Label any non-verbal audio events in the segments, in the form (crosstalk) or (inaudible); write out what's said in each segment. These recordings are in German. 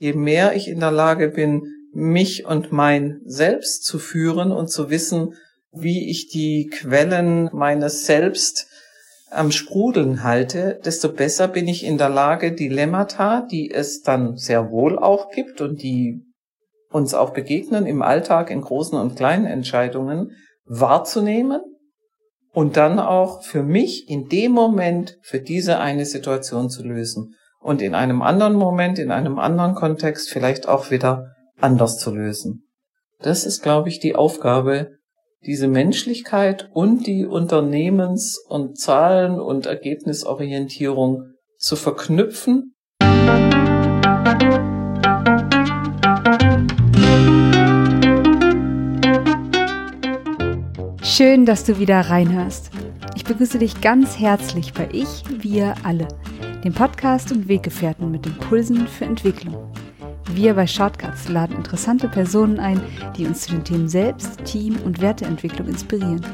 je mehr ich in der Lage bin, mich und mein Selbst zu führen und zu wissen, wie ich die Quellen meines Selbst am Sprudeln halte, desto besser bin ich in der Lage, Dilemmata, die es dann sehr wohl auch gibt und die uns auch begegnen im Alltag in großen und kleinen Entscheidungen, wahrzunehmen und dann auch für mich in dem Moment für diese eine Situation zu lösen und in einem anderen Moment, in einem anderen Kontext vielleicht auch wieder anders zu lösen. Das ist, glaube ich, die Aufgabe, diese Menschlichkeit und die Unternehmens- und Zahlen- und Ergebnisorientierung zu verknüpfen. Schön, dass du wieder reinhörst. Ich begrüße dich ganz herzlich bei Ich, wir alle, dem Podcast und Weggefährten mit Impulsen für Entwicklung. Wir bei Shortcuts laden interessante Personen ein, die uns zu den Themen Selbst, Team und Werteentwicklung inspirieren.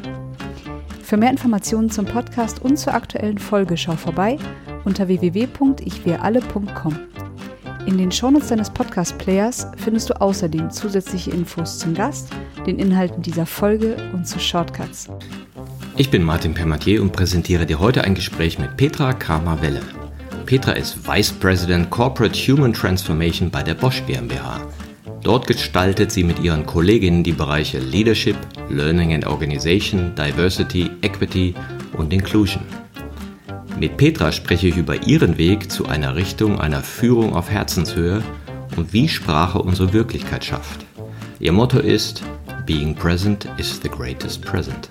Für mehr Informationen zum Podcast und zur aktuellen Folge schau vorbei unter www.ichwiralle.com. In den Shownotes deines Podcast-Players findest du außerdem zusätzliche Infos zum Gast, den Inhalten dieser Folge und zu Shortcuts. Ich bin Martin Permatier und präsentiere dir heute ein Gespräch mit Petra Kramer-Welle. Petra ist Vice President Corporate Human Transformation bei der Bosch GmbH. Dort gestaltet sie mit ihren Kolleginnen die Bereiche Leadership, Learning and Organization, Diversity, Equity und Inclusion. Mit Petra spreche ich über ihren Weg zu einer Richtung einer Führung auf Herzenshöhe und wie Sprache unsere Wirklichkeit schafft. Ihr Motto ist Being present is the greatest present.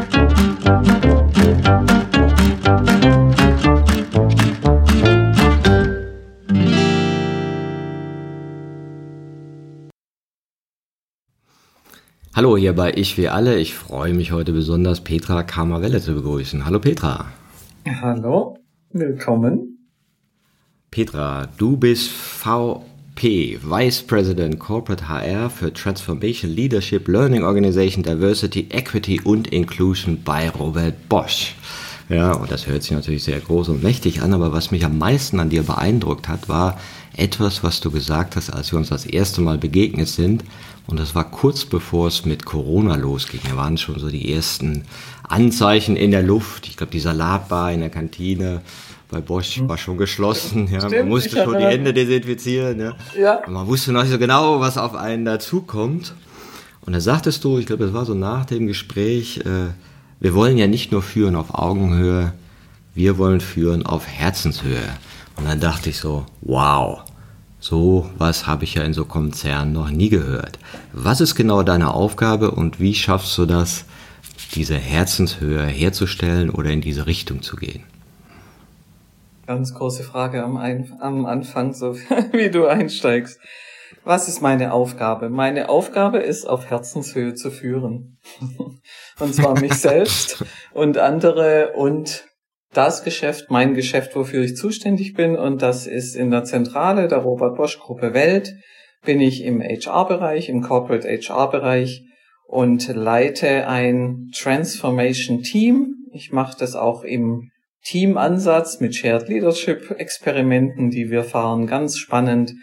Hallo hier bei Ich wie alle. Ich freue mich heute besonders, Petra Kammerwelle zu begrüßen. Hallo Petra. Hallo, willkommen. Petra, du bist VP, Vice President Corporate HR für Transformation Leadership, Learning Organization, Diversity, Equity und Inclusion bei Robert Bosch. Ja, und das hört sich natürlich sehr groß und mächtig an, aber was mich am meisten an dir beeindruckt hat, war etwas, was du gesagt hast, als wir uns das erste Mal begegnet sind. Und das war kurz bevor es mit Corona losging. Da waren schon so die ersten Anzeichen in der Luft. Ich glaube, die Salatbar in der Kantine bei Bosch hm. war schon geschlossen. Ja. Stimmt, man musste schon die Hände desinfizieren. Ja. ja. Und man wusste noch nicht so genau, was auf einen dazukommt. Und da sagtest du, ich glaube, das war so nach dem Gespräch, äh, wir wollen ja nicht nur führen auf Augenhöhe, wir wollen führen auf Herzenshöhe. Und dann dachte ich so, wow, so was habe ich ja in so Konzernen noch nie gehört. Was ist genau deine Aufgabe und wie schaffst du das, diese Herzenshöhe herzustellen oder in diese Richtung zu gehen? Ganz große Frage am, Ein am Anfang, so (laughs) wie du einsteigst. Was ist meine Aufgabe? Meine Aufgabe ist, auf Herzenshöhe zu führen. (laughs) und zwar mich (laughs) selbst und andere und das Geschäft, mein Geschäft, wofür ich zuständig bin, und das ist in der Zentrale der Robert Bosch Gruppe Welt, bin ich im HR-Bereich, im Corporate HR-Bereich und leite ein Transformation Team. Ich mache das auch im Teamansatz mit Shared Leadership Experimenten, die wir fahren, ganz spannend.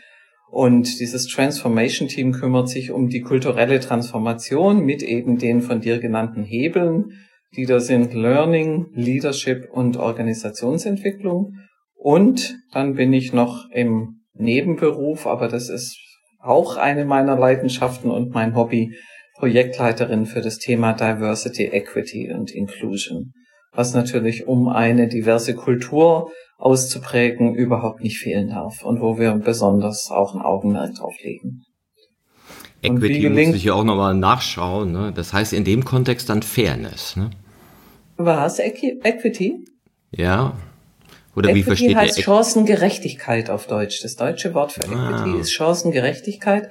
Und dieses Transformation Team kümmert sich um die kulturelle Transformation mit eben den von dir genannten Hebeln die da sind Learning, Leadership und Organisationsentwicklung. Und dann bin ich noch im Nebenberuf, aber das ist auch eine meiner Leidenschaften und mein Hobby, Projektleiterin für das Thema Diversity, Equity und Inclusion, was natürlich um eine diverse Kultur auszuprägen überhaupt nicht fehlen darf und wo wir besonders auch ein Augenmerk drauf legen. Equity muss ich ja auch nochmal nachschauen. Ne? Das heißt in dem Kontext dann Fairness. Ne? Was? Equ Equity? Ja. Oder Equity wie versteht heißt ihr? Chancengerechtigkeit auf Deutsch. Das deutsche Wort für ah. Equity ist Chancengerechtigkeit.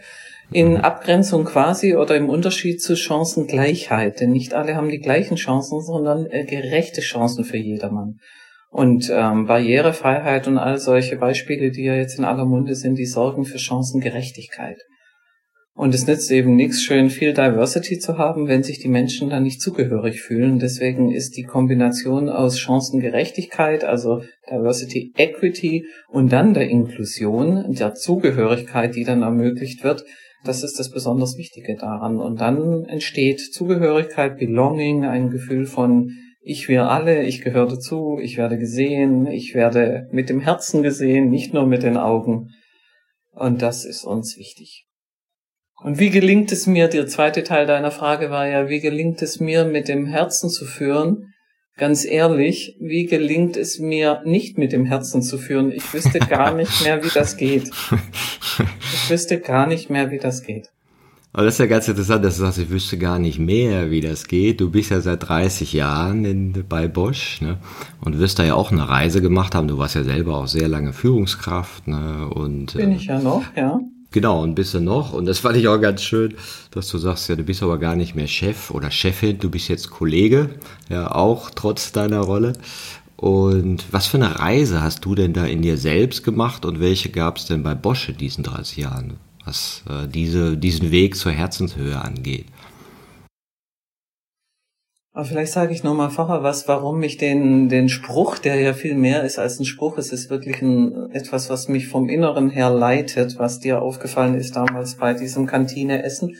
In mhm. Abgrenzung quasi oder im Unterschied zu Chancengleichheit. Denn nicht alle haben die gleichen Chancen, sondern äh, gerechte Chancen für jedermann. Und ähm, Barrierefreiheit und all solche Beispiele, die ja jetzt in aller Munde sind, die sorgen für Chancengerechtigkeit. Und es nützt eben nichts, schön viel Diversity zu haben, wenn sich die Menschen dann nicht zugehörig fühlen. Deswegen ist die Kombination aus Chancengerechtigkeit, also Diversity Equity und dann der Inklusion, der Zugehörigkeit, die dann ermöglicht wird, das ist das besonders Wichtige daran. Und dann entsteht Zugehörigkeit, Belonging, ein Gefühl von ich wir alle, ich gehöre dazu, ich werde gesehen, ich werde mit dem Herzen gesehen, nicht nur mit den Augen. Und das ist uns wichtig. Und wie gelingt es mir, der zweite Teil deiner Frage war ja, wie gelingt es mir, mit dem Herzen zu führen? Ganz ehrlich, wie gelingt es mir, nicht mit dem Herzen zu führen? Ich wüsste gar nicht mehr, wie das geht. Ich wüsste gar nicht mehr, wie das geht. Aber das ist ja ganz interessant, dass du sagst, ich wüsste gar nicht mehr, wie das geht. Du bist ja seit 30 Jahren in, bei Bosch ne? und wirst da ja auch eine Reise gemacht haben. Du warst ja selber auch sehr lange Führungskraft. Ne? Und, Bin ich ja noch, ja. Genau, ein bisschen noch. Und das fand ich auch ganz schön, dass du sagst, ja, du bist aber gar nicht mehr Chef oder Chefin, du bist jetzt Kollege, ja, auch trotz deiner Rolle. Und was für eine Reise hast du denn da in dir selbst gemacht und welche gab es denn bei Bosch in diesen 30 Jahren, was äh, diese, diesen Weg zur Herzenshöhe angeht? Aber vielleicht sage ich nochmal vorher was, warum ich den, den Spruch, der ja viel mehr ist als ein Spruch, es ist wirklich ein, etwas, was mich vom Inneren her leitet, was dir aufgefallen ist damals bei diesem Kantineessen.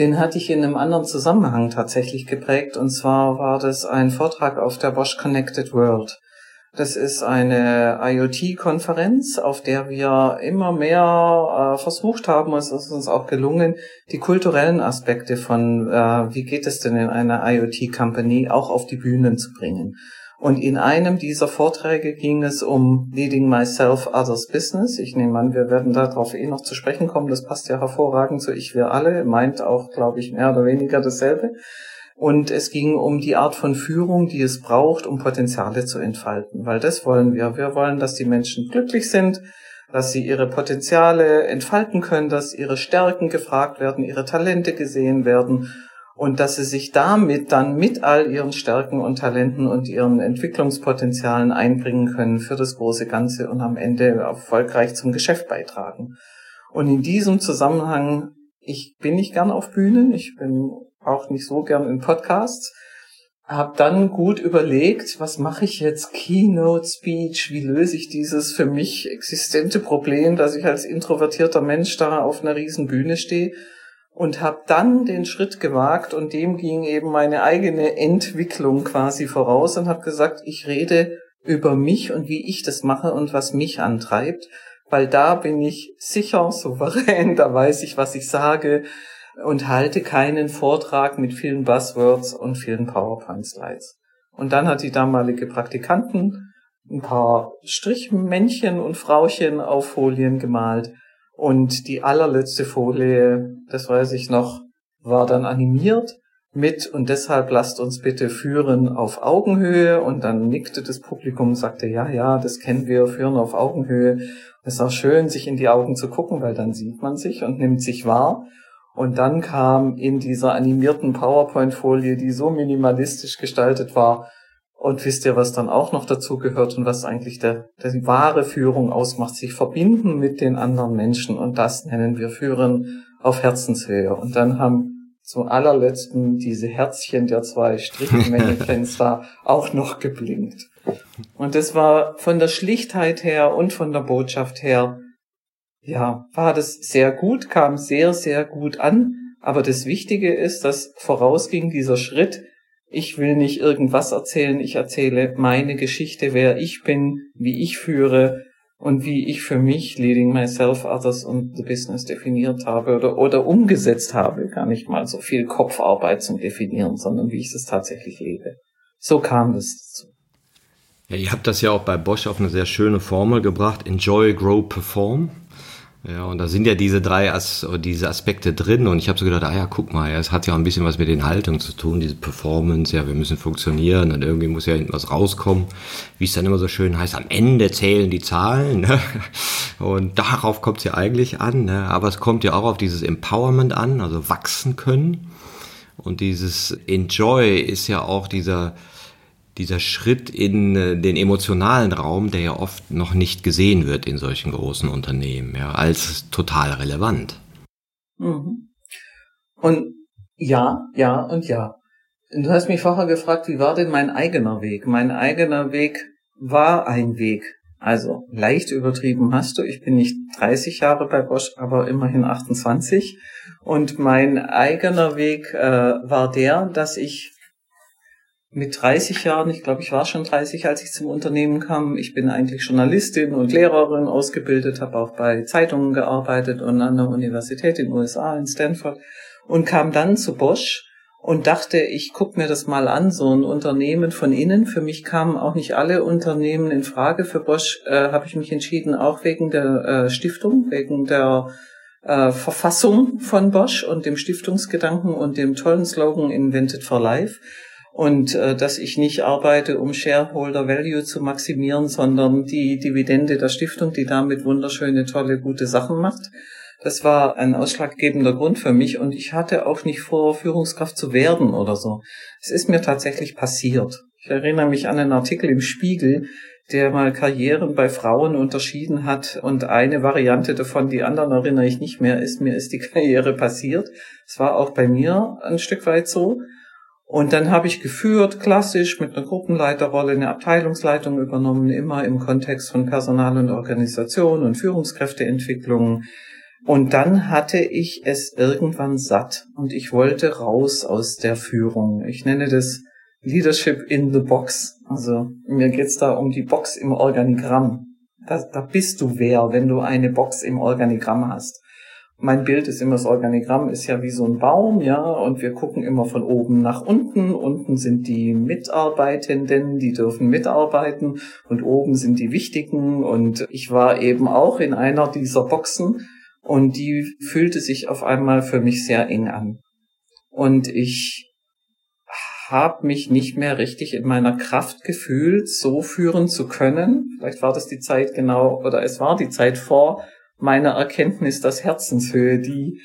Den hatte ich in einem anderen Zusammenhang tatsächlich geprägt, und zwar war das ein Vortrag auf der Bosch Connected World. Das ist eine IoT-Konferenz, auf der wir immer mehr äh, versucht haben, es ist uns auch gelungen, die kulturellen Aspekte von, äh, wie geht es denn in einer IoT-Company, auch auf die Bühnen zu bringen. Und in einem dieser Vorträge ging es um Leading Myself Others Business. Ich nehme an, wir werden darauf eh noch zu sprechen kommen. Das passt ja hervorragend zu Ich, wir alle. Meint auch, glaube ich, mehr oder weniger dasselbe. Und es ging um die Art von Führung, die es braucht, um Potenziale zu entfalten. Weil das wollen wir. Wir wollen, dass die Menschen glücklich sind, dass sie ihre Potenziale entfalten können, dass ihre Stärken gefragt werden, ihre Talente gesehen werden und dass sie sich damit dann mit all ihren Stärken und Talenten und ihren Entwicklungspotenzialen einbringen können für das große Ganze und am Ende erfolgreich zum Geschäft beitragen. Und in diesem Zusammenhang, ich bin nicht gern auf Bühnen, ich bin auch nicht so gern in Podcasts. Hab dann gut überlegt, was mache ich jetzt? Keynote Speech, wie löse ich dieses für mich existente Problem, dass ich als introvertierter Mensch da auf einer riesen Bühne stehe und habe dann den Schritt gewagt und dem ging eben meine eigene Entwicklung quasi voraus und habe gesagt, ich rede über mich und wie ich das mache und was mich antreibt, weil da bin ich sicher, souverän, (laughs) da weiß ich, was ich sage, und halte keinen Vortrag mit vielen Buzzwords und vielen PowerPoint-Slides. Und dann hat die damalige Praktikanten ein paar Strichmännchen und Frauchen auf Folien gemalt. Und die allerletzte Folie, das weiß ich noch, war dann animiert mit und deshalb lasst uns bitte führen auf Augenhöhe und dann nickte das Publikum und sagte, ja, ja, das kennen wir, führen auf Augenhöhe. Es ist auch schön, sich in die Augen zu gucken, weil dann sieht man sich und nimmt sich wahr. Und dann kam in dieser animierten PowerPoint-Folie, die so minimalistisch gestaltet war, und wisst ihr, was dann auch noch dazu gehört und was eigentlich der, der die wahre Führung ausmacht, sich verbinden mit den anderen Menschen. Und das nennen wir Führen auf Herzenshöhe. Und dann haben zum allerletzten diese Herzchen der zwei Strichmännchens (laughs) da auch noch geblinkt. Und das war von der Schlichtheit her und von der Botschaft her ja, war das sehr gut, kam sehr, sehr gut an. Aber das Wichtige ist, dass vorausging dieser Schritt, ich will nicht irgendwas erzählen, ich erzähle meine Geschichte, wer ich bin, wie ich führe und wie ich für mich Leading Myself, Others und the Business definiert habe oder, oder umgesetzt habe. Gar nicht mal so viel Kopfarbeit zum Definieren, sondern wie ich es tatsächlich lebe. So kam das dazu. Ja, ihr habt das ja auch bei Bosch auf eine sehr schöne Formel gebracht. Enjoy, grow, perform. Ja, und da sind ja diese drei As diese Aspekte drin und ich habe so gedacht, ah ja, guck mal, es hat ja auch ein bisschen was mit den Haltungen zu tun, diese Performance, ja, wir müssen funktionieren und irgendwie muss ja hinten was rauskommen, wie es dann immer so schön heißt, am Ende zählen die Zahlen ne? und darauf kommt es ja eigentlich an, ne? aber es kommt ja auch auf dieses Empowerment an, also wachsen können und dieses Enjoy ist ja auch dieser dieser Schritt in äh, den emotionalen Raum, der ja oft noch nicht gesehen wird in solchen großen Unternehmen, ja, als total relevant. Mhm. Und ja, ja und ja. Du hast mich vorher gefragt, wie war denn mein eigener Weg? Mein eigener Weg war ein Weg. Also leicht übertrieben hast du. Ich bin nicht 30 Jahre bei Bosch, aber immerhin 28. Und mein eigener Weg äh, war der, dass ich mit 30 Jahren, ich glaube, ich war schon 30, als ich zum Unternehmen kam. Ich bin eigentlich Journalistin und Lehrerin ausgebildet, habe auch bei Zeitungen gearbeitet und an der Universität in den USA, in Stanford und kam dann zu Bosch und dachte, ich gucke mir das mal an, so ein Unternehmen von innen. Für mich kamen auch nicht alle Unternehmen in Frage. Für Bosch äh, habe ich mich entschieden, auch wegen der äh, Stiftung, wegen der äh, Verfassung von Bosch und dem Stiftungsgedanken und dem tollen Slogan Invented for Life und äh, dass ich nicht arbeite, um Shareholder Value zu maximieren, sondern die Dividende der Stiftung, die damit wunderschöne, tolle, gute Sachen macht. Das war ein ausschlaggebender Grund für mich und ich hatte auch nicht vor, Führungskraft zu werden oder so. Es ist mir tatsächlich passiert. Ich erinnere mich an einen Artikel im Spiegel, der mal Karrieren bei Frauen unterschieden hat und eine Variante davon, die anderen erinnere ich nicht mehr, ist, mir ist die (laughs) Karriere passiert. Es war auch bei mir ein Stück weit so. Und dann habe ich geführt, klassisch mit einer Gruppenleiterrolle, eine Abteilungsleitung übernommen, immer im Kontext von Personal und Organisation und Führungskräfteentwicklung. Und dann hatte ich es irgendwann satt und ich wollte raus aus der Führung. Ich nenne das Leadership in the Box. Also mir geht's da um die Box im Organigramm. Da, da bist du wer, wenn du eine Box im Organigramm hast mein Bild ist immer, das Organigramm ist ja wie so ein Baum, ja, und wir gucken immer von oben nach unten. Unten sind die Mitarbeitenden, die dürfen mitarbeiten, und oben sind die Wichtigen. Und ich war eben auch in einer dieser Boxen, und die fühlte sich auf einmal für mich sehr eng an. Und ich habe mich nicht mehr richtig in meiner Kraft gefühlt, so führen zu können. Vielleicht war das die Zeit genau, oder es war die Zeit vor meiner Erkenntnis, dass Herzenshöhe die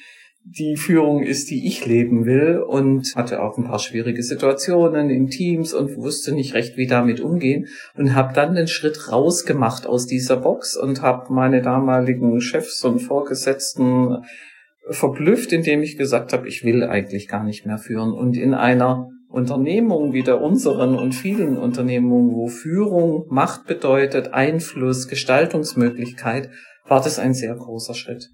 die Führung ist, die ich leben will und hatte auch ein paar schwierige Situationen in Teams und wusste nicht recht, wie damit umgehen und habe dann den Schritt rausgemacht aus dieser Box und habe meine damaligen Chefs und Vorgesetzten verblüfft, indem ich gesagt habe, ich will eigentlich gar nicht mehr führen. Und in einer Unternehmung wie der unseren und vielen Unternehmungen, wo Führung Macht bedeutet, Einfluss, Gestaltungsmöglichkeit, war das ein sehr großer Schritt.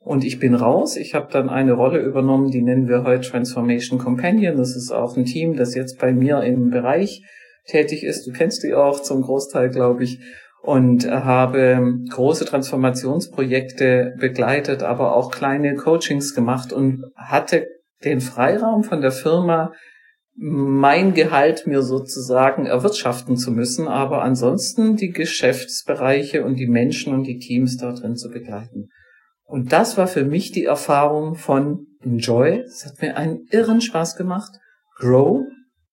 Und ich bin raus. Ich habe dann eine Rolle übernommen, die nennen wir heute Transformation Companion. Das ist auch ein Team, das jetzt bei mir im Bereich tätig ist. Du kennst die auch zum Großteil, glaube ich. Und habe große Transformationsprojekte begleitet, aber auch kleine Coachings gemacht und hatte den Freiraum von der Firma, mein Gehalt mir sozusagen erwirtschaften zu müssen, aber ansonsten die Geschäftsbereiche und die Menschen und die Teams da drin zu begleiten. Und das war für mich die Erfahrung von Enjoy. Es hat mir einen irren Spaß gemacht. Grow.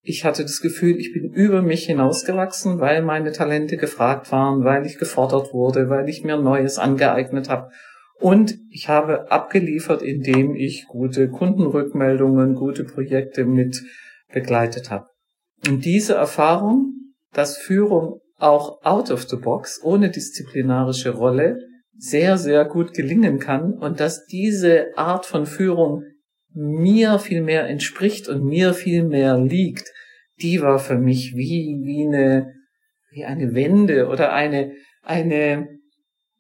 Ich hatte das Gefühl, ich bin über mich hinausgewachsen, weil meine Talente gefragt waren, weil ich gefordert wurde, weil ich mir Neues angeeignet habe. Und ich habe abgeliefert, indem ich gute Kundenrückmeldungen, gute Projekte mit begleitet habe. Und diese Erfahrung, dass Führung auch out of the box, ohne disziplinarische Rolle, sehr, sehr gut gelingen kann und dass diese Art von Führung mir viel mehr entspricht und mir viel mehr liegt, die war für mich wie, wie eine, wie eine Wende oder eine, eine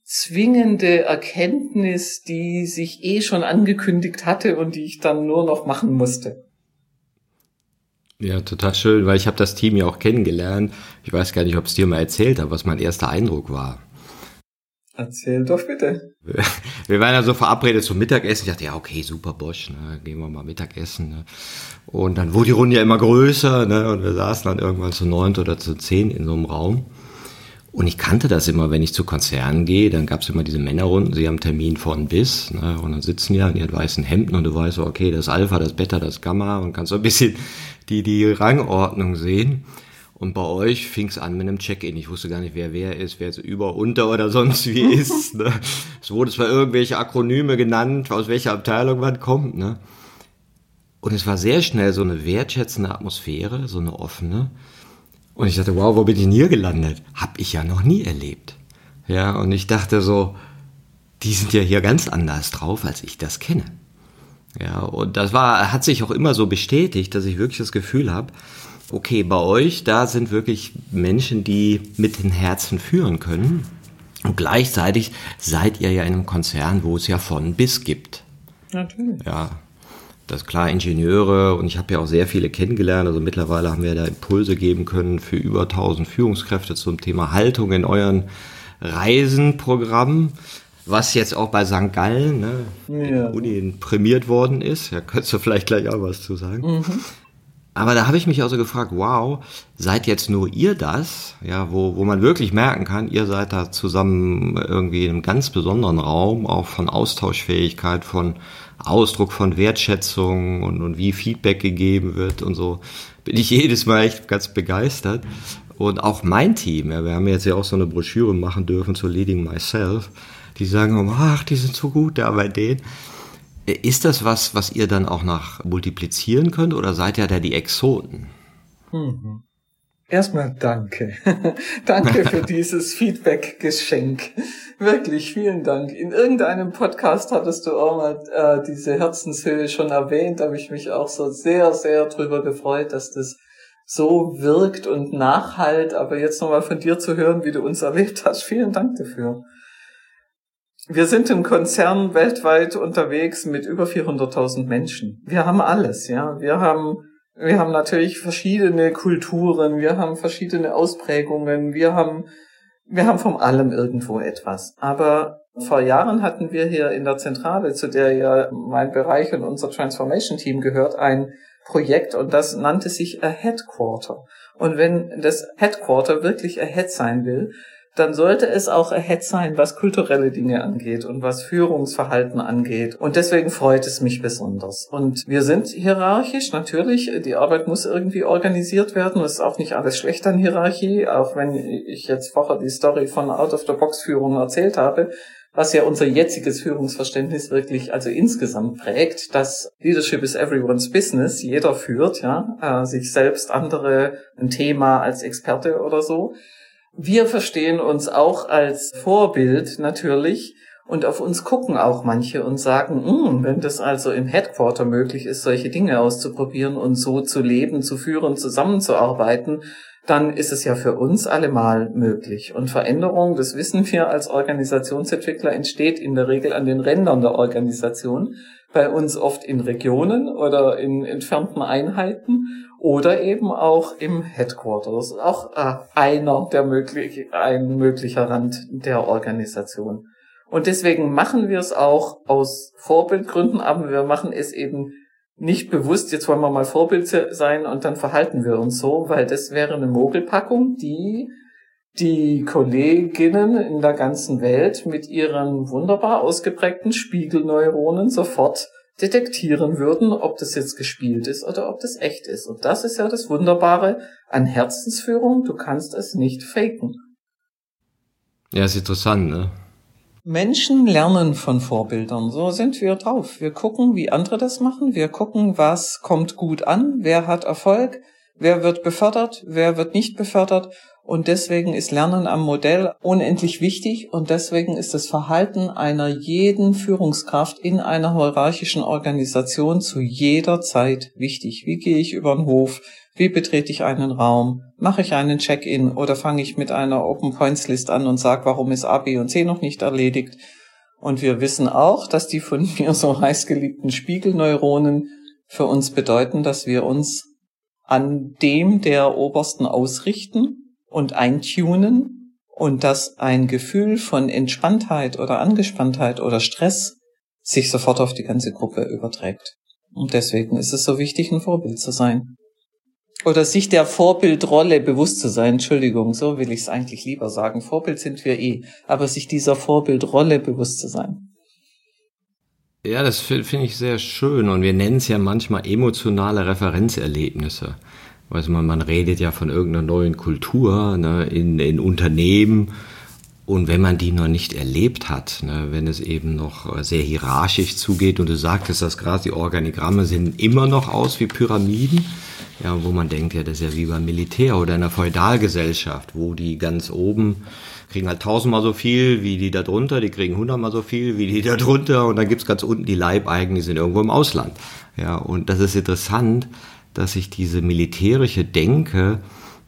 zwingende Erkenntnis, die sich eh schon angekündigt hatte und die ich dann nur noch machen musste. Ja, total schön, weil ich habe das Team ja auch kennengelernt. Ich weiß gar nicht, ob es dir mal erzählt habe, was mein erster Eindruck war. Erzähl doch bitte. (laughs) Wir waren ja so verabredet zum Mittagessen. Ich dachte, ja, okay, super Bosch, ne, gehen wir mal Mittagessen. Ne. Und dann wurde die Runde ja immer größer, ne, und wir saßen dann irgendwann zu neunt oder zu zehn in so einem Raum. Und ich kannte das immer, wenn ich zu Konzernen gehe, dann gab es immer diese Männerrunden, sie haben Termin von bis, ne, und dann sitzen die in ihren weißen Hemden und du weißt, okay, das Alpha, das Beta, das Gamma und kannst so ein bisschen die, die Rangordnung sehen. Und bei euch fing es an mit einem Check-in. Ich wusste gar nicht, wer wer ist, wer jetzt über, unter oder sonst wie (laughs) ist. Ne? Es wurde zwar irgendwelche Akronyme genannt, aus welcher Abteilung man kommt. Ne? Und es war sehr schnell so eine wertschätzende Atmosphäre, so eine offene. Und ich dachte, wow, wo bin ich denn hier gelandet? Hab ich ja noch nie erlebt. Ja, und ich dachte so, die sind ja hier ganz anders drauf, als ich das kenne. Ja, und das war, hat sich auch immer so bestätigt, dass ich wirklich das Gefühl habe, okay, bei euch, da sind wirklich Menschen, die mit den Herzen führen können. Und gleichzeitig seid ihr ja in einem Konzern, wo es ja von bis gibt. Natürlich. Ja, das ist klar Ingenieure und ich habe ja auch sehr viele kennengelernt. Also mittlerweile haben wir da Impulse geben können für über 1000 Führungskräfte zum Thema Haltung in euren Reisenprogrammen, was jetzt auch bei St. Gallen, ne, ja. Uni prämiert worden ist. Ja, könntest du vielleicht gleich auch was zu sagen. Mhm. Aber da habe ich mich also gefragt, wow, seid jetzt nur ihr das, ja, wo, wo man wirklich merken kann, ihr seid da zusammen irgendwie in einem ganz besonderen Raum, auch von Austauschfähigkeit, von Ausdruck von Wertschätzung und, und wie Feedback gegeben wird und so, bin ich (laughs) jedes Mal echt ganz begeistert. Und auch mein Team, ja, wir haben jetzt ja auch so eine Broschüre machen dürfen zu Leading Myself, die sagen, ach, die sind so gut da bei denen. Ist das was, was ihr dann auch nach multiplizieren könnt oder seid ihr da die Exoten? Mhm. Erstmal danke. (laughs) danke für (laughs) dieses Feedback-Geschenk. Wirklich, vielen Dank. In irgendeinem Podcast hattest du auch mal äh, diese Herzenshöhe schon erwähnt. Da habe ich mich auch so sehr, sehr drüber gefreut, dass das so wirkt und nachhalt. Aber jetzt nochmal von dir zu hören, wie du uns erlebt hast. Vielen Dank dafür. Wir sind im Konzern weltweit unterwegs mit über 400.000 Menschen. Wir haben alles, ja. Wir haben, wir haben natürlich verschiedene Kulturen, wir haben verschiedene Ausprägungen, wir haben, wir haben von allem irgendwo etwas. Aber vor Jahren hatten wir hier in der Zentrale, zu der ja mein Bereich und unser Transformation Team gehört, ein Projekt und das nannte sich a Headquarter. Und wenn das Headquarter wirklich a Head sein will, dann sollte es auch ahead sein, was kulturelle Dinge angeht und was Führungsverhalten angeht. Und deswegen freut es mich besonders. Und wir sind hierarchisch, natürlich. Die Arbeit muss irgendwie organisiert werden. Es ist auch nicht alles schlecht an Hierarchie, auch wenn ich jetzt vorher die Story von Out-of-the-Box-Führung erzählt habe was ja unser jetziges Führungsverständnis wirklich also insgesamt prägt, dass Leadership is everyone's business, jeder führt, ja, äh, sich selbst, andere, ein Thema als Experte oder so. Wir verstehen uns auch als Vorbild natürlich und auf uns gucken auch manche und sagen, hm, wenn das also im Headquarter möglich ist, solche Dinge auszuprobieren und so zu leben, zu führen, zusammenzuarbeiten, dann ist es ja für uns allemal möglich. Und Veränderung, das wissen wir als Organisationsentwickler, entsteht in der Regel an den Rändern der Organisation, bei uns oft in Regionen oder in entfernten Einheiten oder eben auch im Headquarter. Das ist auch äh, einer der möglich, ein möglicher Rand der Organisation. Und deswegen machen wir es auch aus Vorbildgründen, aber wir machen es eben nicht bewusst, jetzt wollen wir mal Vorbild sein und dann verhalten wir uns so, weil das wäre eine Mogelpackung, die die Kolleginnen in der ganzen Welt mit ihren wunderbar ausgeprägten Spiegelneuronen sofort detektieren würden, ob das jetzt gespielt ist oder ob das echt ist. Und das ist ja das Wunderbare an Herzensführung. Du kannst es nicht faken. Ja, ist interessant, ne? Menschen lernen von Vorbildern. So sind wir drauf. Wir gucken, wie andere das machen. Wir gucken, was kommt gut an, wer hat Erfolg, wer wird befördert, wer wird nicht befördert. Und deswegen ist Lernen am Modell unendlich wichtig und deswegen ist das Verhalten einer jeden Führungskraft in einer hierarchischen Organisation zu jeder Zeit wichtig. Wie gehe ich über den Hof? Wie betrete ich einen Raum? Mache ich einen Check-in oder fange ich mit einer Open Points List an und sage, warum ist A, B und C noch nicht erledigt? Und wir wissen auch, dass die von mir so heißgeliebten Spiegelneuronen für uns bedeuten, dass wir uns an dem der Obersten ausrichten und eintunen und dass ein Gefühl von Entspanntheit oder Angespanntheit oder Stress sich sofort auf die ganze Gruppe überträgt. Und deswegen ist es so wichtig, ein Vorbild zu sein. Oder sich der Vorbildrolle bewusst zu sein. Entschuldigung, so will ich es eigentlich lieber sagen. Vorbild sind wir eh. Aber sich dieser Vorbildrolle bewusst zu sein. Ja, das finde ich sehr schön. Und wir nennen es ja manchmal emotionale Referenzerlebnisse. Also man, man redet ja von irgendeiner neuen Kultur ne, in, in Unternehmen. Und wenn man die noch nicht erlebt hat, ne, wenn es eben noch sehr hierarchisch zugeht und du sagtest das gerade, die Organigramme sehen immer noch aus wie Pyramiden, ja, wo man denkt, ja, das ist ja wie beim Militär oder in einer Feudalgesellschaft, wo die ganz oben kriegen halt tausendmal so viel wie die da drunter, die kriegen hundertmal so viel wie die da drunter und dann gibt's ganz unten die Leibeigenen, die sind irgendwo im Ausland. Ja, und das ist interessant, dass sich diese militärische Denke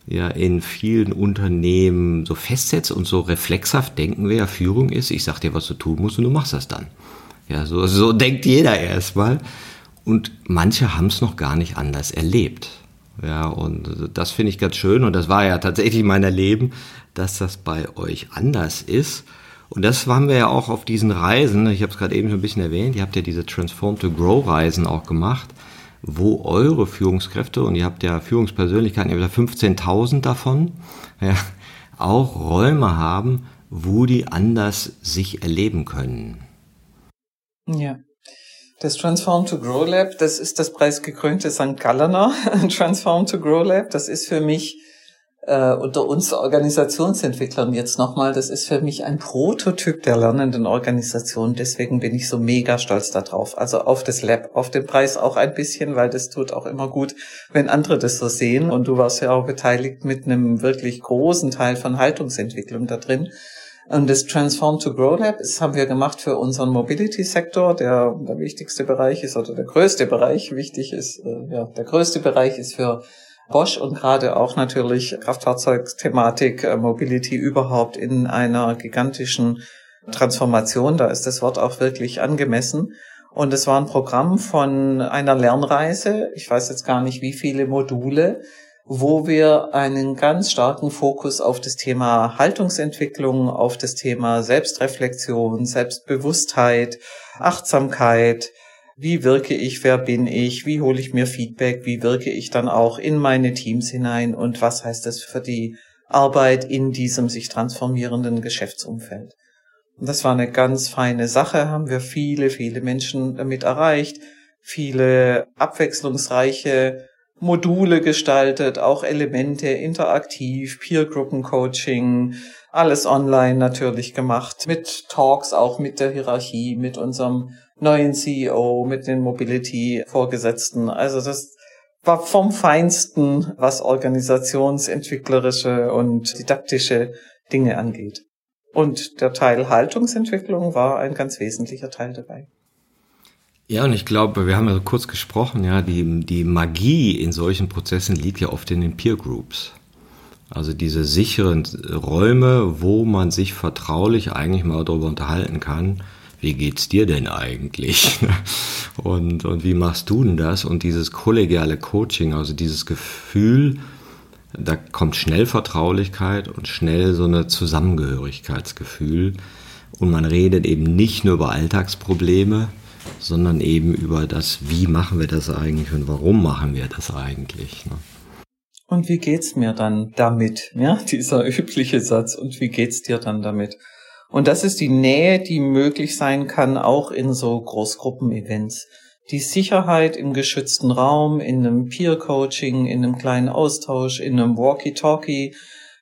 ja in vielen Unternehmen so festsetzt und so reflexhaft denken wer Führung ist. Ich sag dir, was du tun musst und du machst das dann. Ja, so, so denkt jeder erstmal. Und manche haben es noch gar nicht anders erlebt. Ja, und das finde ich ganz schön. Und das war ja tatsächlich mein Erleben, dass das bei euch anders ist. Und das waren wir ja auch auf diesen Reisen. Ich habe es gerade eben schon ein bisschen erwähnt. Ihr habt ja diese Transform to Grow Reisen auch gemacht, wo eure Führungskräfte, und ihr habt ja Führungspersönlichkeiten, ihr habt ja 15.000 davon, ja, auch Räume haben, wo die anders sich erleben können. Ja. Das Transform to Grow Lab, das ist das preisgekrönte St. Gallener (laughs) Transform to Grow Lab. Das ist für mich äh, unter uns Organisationsentwicklern jetzt nochmal, das ist für mich ein Prototyp der lernenden Organisation. Deswegen bin ich so mega stolz darauf. Also auf das Lab, auf den Preis auch ein bisschen, weil das tut auch immer gut, wenn andere das so sehen. Und du warst ja auch beteiligt mit einem wirklich großen Teil von Haltungsentwicklung da drin. Und das Transform to Grow Lab das haben wir gemacht für unseren Mobility-Sektor, der der wichtigste Bereich ist oder der größte Bereich. Wichtig ist, äh, ja, der größte Bereich ist für Bosch und gerade auch natürlich Kraftfahrzeugthematik, äh, Mobility überhaupt in einer gigantischen Transformation. Da ist das Wort auch wirklich angemessen. Und es war ein Programm von einer Lernreise. Ich weiß jetzt gar nicht, wie viele Module wo wir einen ganz starken Fokus auf das Thema Haltungsentwicklung, auf das Thema Selbstreflexion, Selbstbewusstheit, Achtsamkeit, wie wirke ich, wer bin ich, wie hole ich mir Feedback, wie wirke ich dann auch in meine Teams hinein? Und was heißt das für die Arbeit in diesem sich transformierenden Geschäftsumfeld. Und das war eine ganz feine Sache, haben wir viele, viele Menschen damit erreicht, viele abwechslungsreiche Module gestaltet, auch Elemente interaktiv, Peergruppencoaching, alles online natürlich gemacht, mit Talks auch mit der Hierarchie, mit unserem neuen CEO, mit den Mobility-Vorgesetzten. Also das war vom Feinsten, was organisationsentwicklerische und didaktische Dinge angeht. Und der Teil Haltungsentwicklung war ein ganz wesentlicher Teil dabei. Ja, und ich glaube, wir haben ja kurz gesprochen, ja, die, die Magie in solchen Prozessen liegt ja oft in den Peer Groups. Also diese sicheren Räume, wo man sich vertraulich eigentlich mal darüber unterhalten kann, wie geht's dir denn eigentlich? (laughs) und, und wie machst du denn das? Und dieses kollegiale Coaching, also dieses Gefühl, da kommt schnell Vertraulichkeit und schnell so eine Zusammengehörigkeitsgefühl. Und man redet eben nicht nur über Alltagsprobleme, sondern eben über das, wie machen wir das eigentlich und warum machen wir das eigentlich. Ne? Und wie geht's mir dann damit? Ja, dieser (laughs) übliche Satz. Und wie geht's dir dann damit? Und das ist die Nähe, die möglich sein kann, auch in so Großgruppen-Events. Die Sicherheit im geschützten Raum, in einem Peer-Coaching, in einem kleinen Austausch, in einem Walkie-Talkie,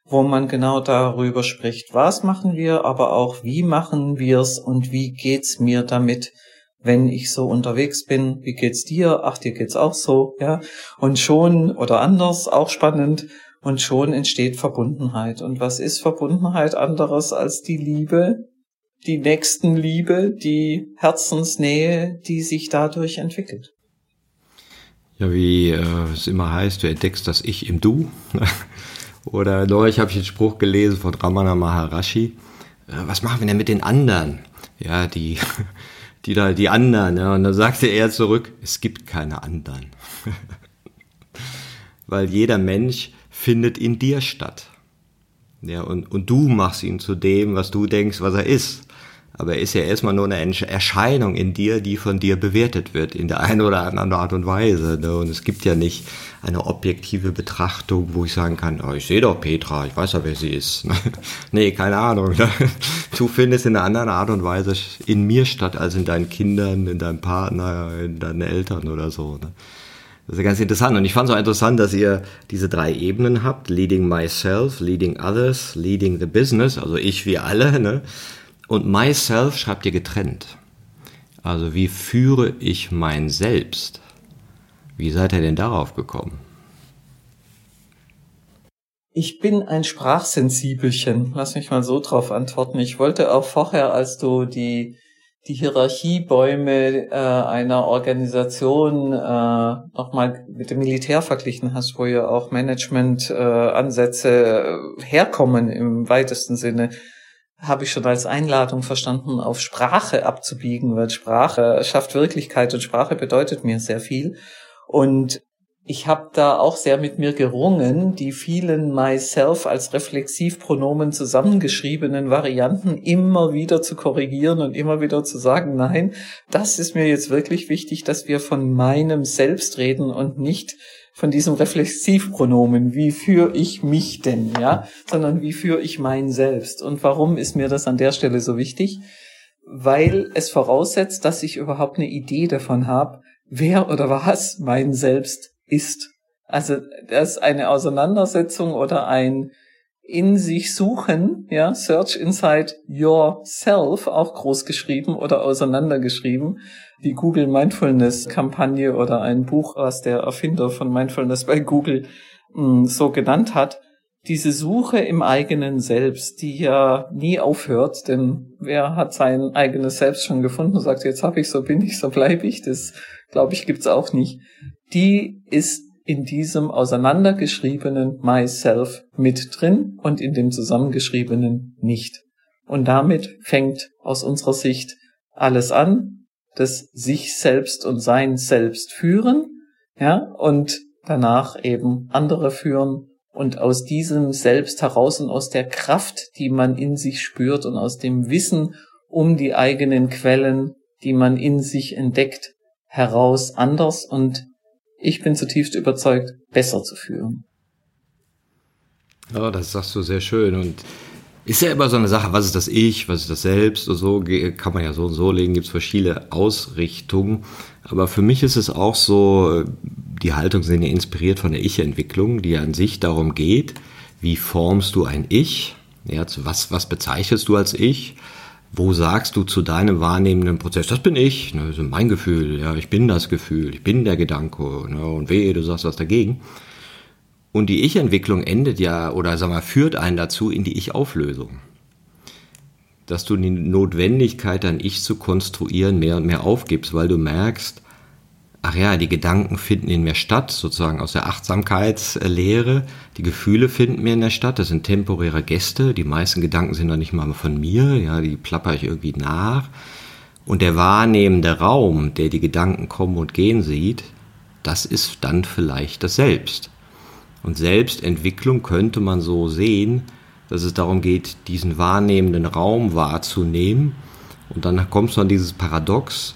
wo man genau darüber spricht, was machen wir, aber auch wie machen wir's und wie geht's mir damit, wenn ich so unterwegs bin, wie geht's dir? Ach, dir geht's auch so, ja. Und schon oder anders, auch spannend. Und schon entsteht Verbundenheit. Und was ist Verbundenheit anderes als die Liebe, die Nächstenliebe, die Herzensnähe, die sich dadurch entwickelt? Ja, wie äh, es immer heißt, du entdeckst das Ich im Du. (laughs) Oder neulich habe ich einen Spruch gelesen von Ramana Maharashi. Äh, was machen wir denn mit den anderen? Ja, die (laughs) die da, die anderen. Ja. Und dann sagte er zurück, es gibt keine anderen. (laughs) Weil jeder Mensch findet in dir statt. Ja, und, und du machst ihn zu dem, was du denkst, was er ist. aber er ist ja erstmal nur eine Erscheinung in dir, die von dir bewertet wird, in der einen oder anderen Art und Weise. Ne? Und es gibt ja nicht eine objektive Betrachtung, wo ich sagen kann, oh, ich sehe doch Petra, ich weiß ja, wer sie ist. (laughs) nee, keine Ahnung. Ne? Du findest in einer anderen Art und Weise in mir statt als in deinen Kindern, in deinem Partner, in deinen Eltern oder so. Ne? Das ist ganz interessant. Und ich fand es auch interessant, dass ihr diese drei Ebenen habt. Leading myself, leading others, leading the business. Also ich wie alle. Ne? Und myself schreibt ihr getrennt. Also wie führe ich mein Selbst? Wie seid ihr denn darauf gekommen? Ich bin ein Sprachsensibelchen. Lass mich mal so drauf antworten. Ich wollte auch vorher, als du die, die Hierarchiebäume äh, einer Organisation äh, nochmal mit dem Militär verglichen hast, wo ja auch Management-Ansätze äh, herkommen im weitesten Sinne, habe ich schon als Einladung verstanden, auf Sprache abzubiegen, weil Sprache schafft Wirklichkeit und Sprache bedeutet mir sehr viel. Und ich habe da auch sehr mit mir gerungen, die vielen myself als Reflexivpronomen zusammengeschriebenen Varianten immer wieder zu korrigieren und immer wieder zu sagen, nein, das ist mir jetzt wirklich wichtig, dass wir von meinem Selbst reden und nicht von diesem Reflexivpronomen, wie führe ich mich denn, ja, sondern wie führe ich mein Selbst. Und warum ist mir das an der Stelle so wichtig? Weil es voraussetzt, dass ich überhaupt eine Idee davon habe, wer oder was mein Selbst ist. Also das eine Auseinandersetzung oder ein in sich suchen, ja, Search Inside Yourself, auch groß geschrieben oder auseinandergeschrieben, die Google Mindfulness Kampagne oder ein Buch, was der Erfinder von Mindfulness bei Google mh, hm, so genannt hat. Diese Suche im eigenen Selbst, die ja nie aufhört, denn wer hat sein eigenes Selbst schon gefunden und sagt, jetzt habe ich, so bin ich, so bleibe ich, das glaube ich gibt's auch nicht. Die ist in diesem auseinandergeschriebenen Myself mit drin und in dem zusammengeschriebenen nicht. Und damit fängt aus unserer Sicht alles an, das sich selbst und sein selbst führen, ja, und danach eben andere führen und aus diesem Selbst heraus und aus der Kraft, die man in sich spürt und aus dem Wissen um die eigenen Quellen, die man in sich entdeckt, heraus anders und ich bin zutiefst überzeugt, besser zu führen. Ja, das sagst du sehr schön und ist ja immer so eine Sache, was ist das Ich, was ist das Selbst und so, kann man ja so und so legen, gibt es verschiedene Ausrichtungen. Aber für mich ist es auch so, die Haltung sind ja inspiriert von der Ich-Entwicklung, die an sich darum geht, wie formst du ein Ich? Ja, was, was bezeichnest du als Ich? Wo sagst du zu deinem wahrnehmenden Prozess, das bin ich, ne, das ist mein Gefühl, ja, ich bin das Gefühl, ich bin der Gedanke, ne, und wehe, du sagst was dagegen. Und die Ich-Entwicklung endet ja, oder sag mal, führt einen dazu in die Ich-Auflösung. Dass du die Notwendigkeit, dein Ich zu konstruieren, mehr und mehr aufgibst, weil du merkst, ach ja, die Gedanken finden in mir statt, sozusagen aus der Achtsamkeitslehre. Die Gefühle finden mir in der Stadt, das sind temporäre Gäste. Die meisten Gedanken sind noch nicht mal von mir, ja, die plapper ich irgendwie nach. Und der wahrnehmende Raum, der die Gedanken kommen und gehen sieht, das ist dann vielleicht das Selbst. Und Selbstentwicklung könnte man so sehen, dass es darum geht, diesen wahrnehmenden Raum wahrzunehmen. Und dann kommt es an dieses Paradox,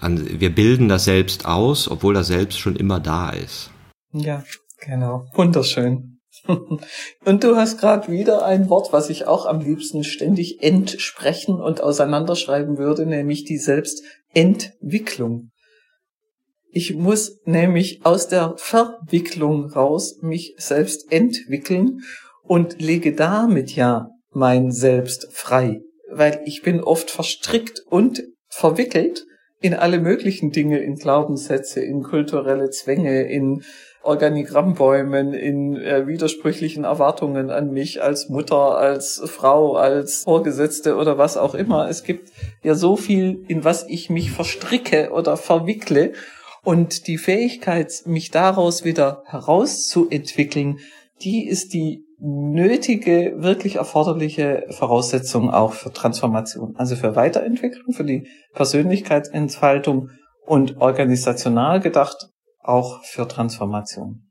an, wir bilden das Selbst aus, obwohl das Selbst schon immer da ist. Ja, genau. Wunderschön. (laughs) Und du hast gerade wieder ein Wort, was ich auch am liebsten ständig entsprechen und auseinanderschreiben würde, nämlich die Selbstentwicklung. Ich muss nämlich aus der Verwicklung raus mich selbst entwickeln und lege damit ja mein Selbst frei, weil ich bin oft verstrickt und verwickelt in alle möglichen Dinge, in Glaubenssätze, in kulturelle Zwänge, in Organigrammbäumen, in äh, widersprüchlichen Erwartungen an mich als Mutter, als Frau, als Vorgesetzte oder was auch immer. Es gibt ja so viel, in was ich mich verstricke oder verwickle und die Fähigkeit, mich daraus wieder herauszuentwickeln, die ist die nötige, wirklich erforderliche Voraussetzung auch für Transformation, also für Weiterentwicklung, für die Persönlichkeitsentfaltung und organisational gedacht auch für Transformation.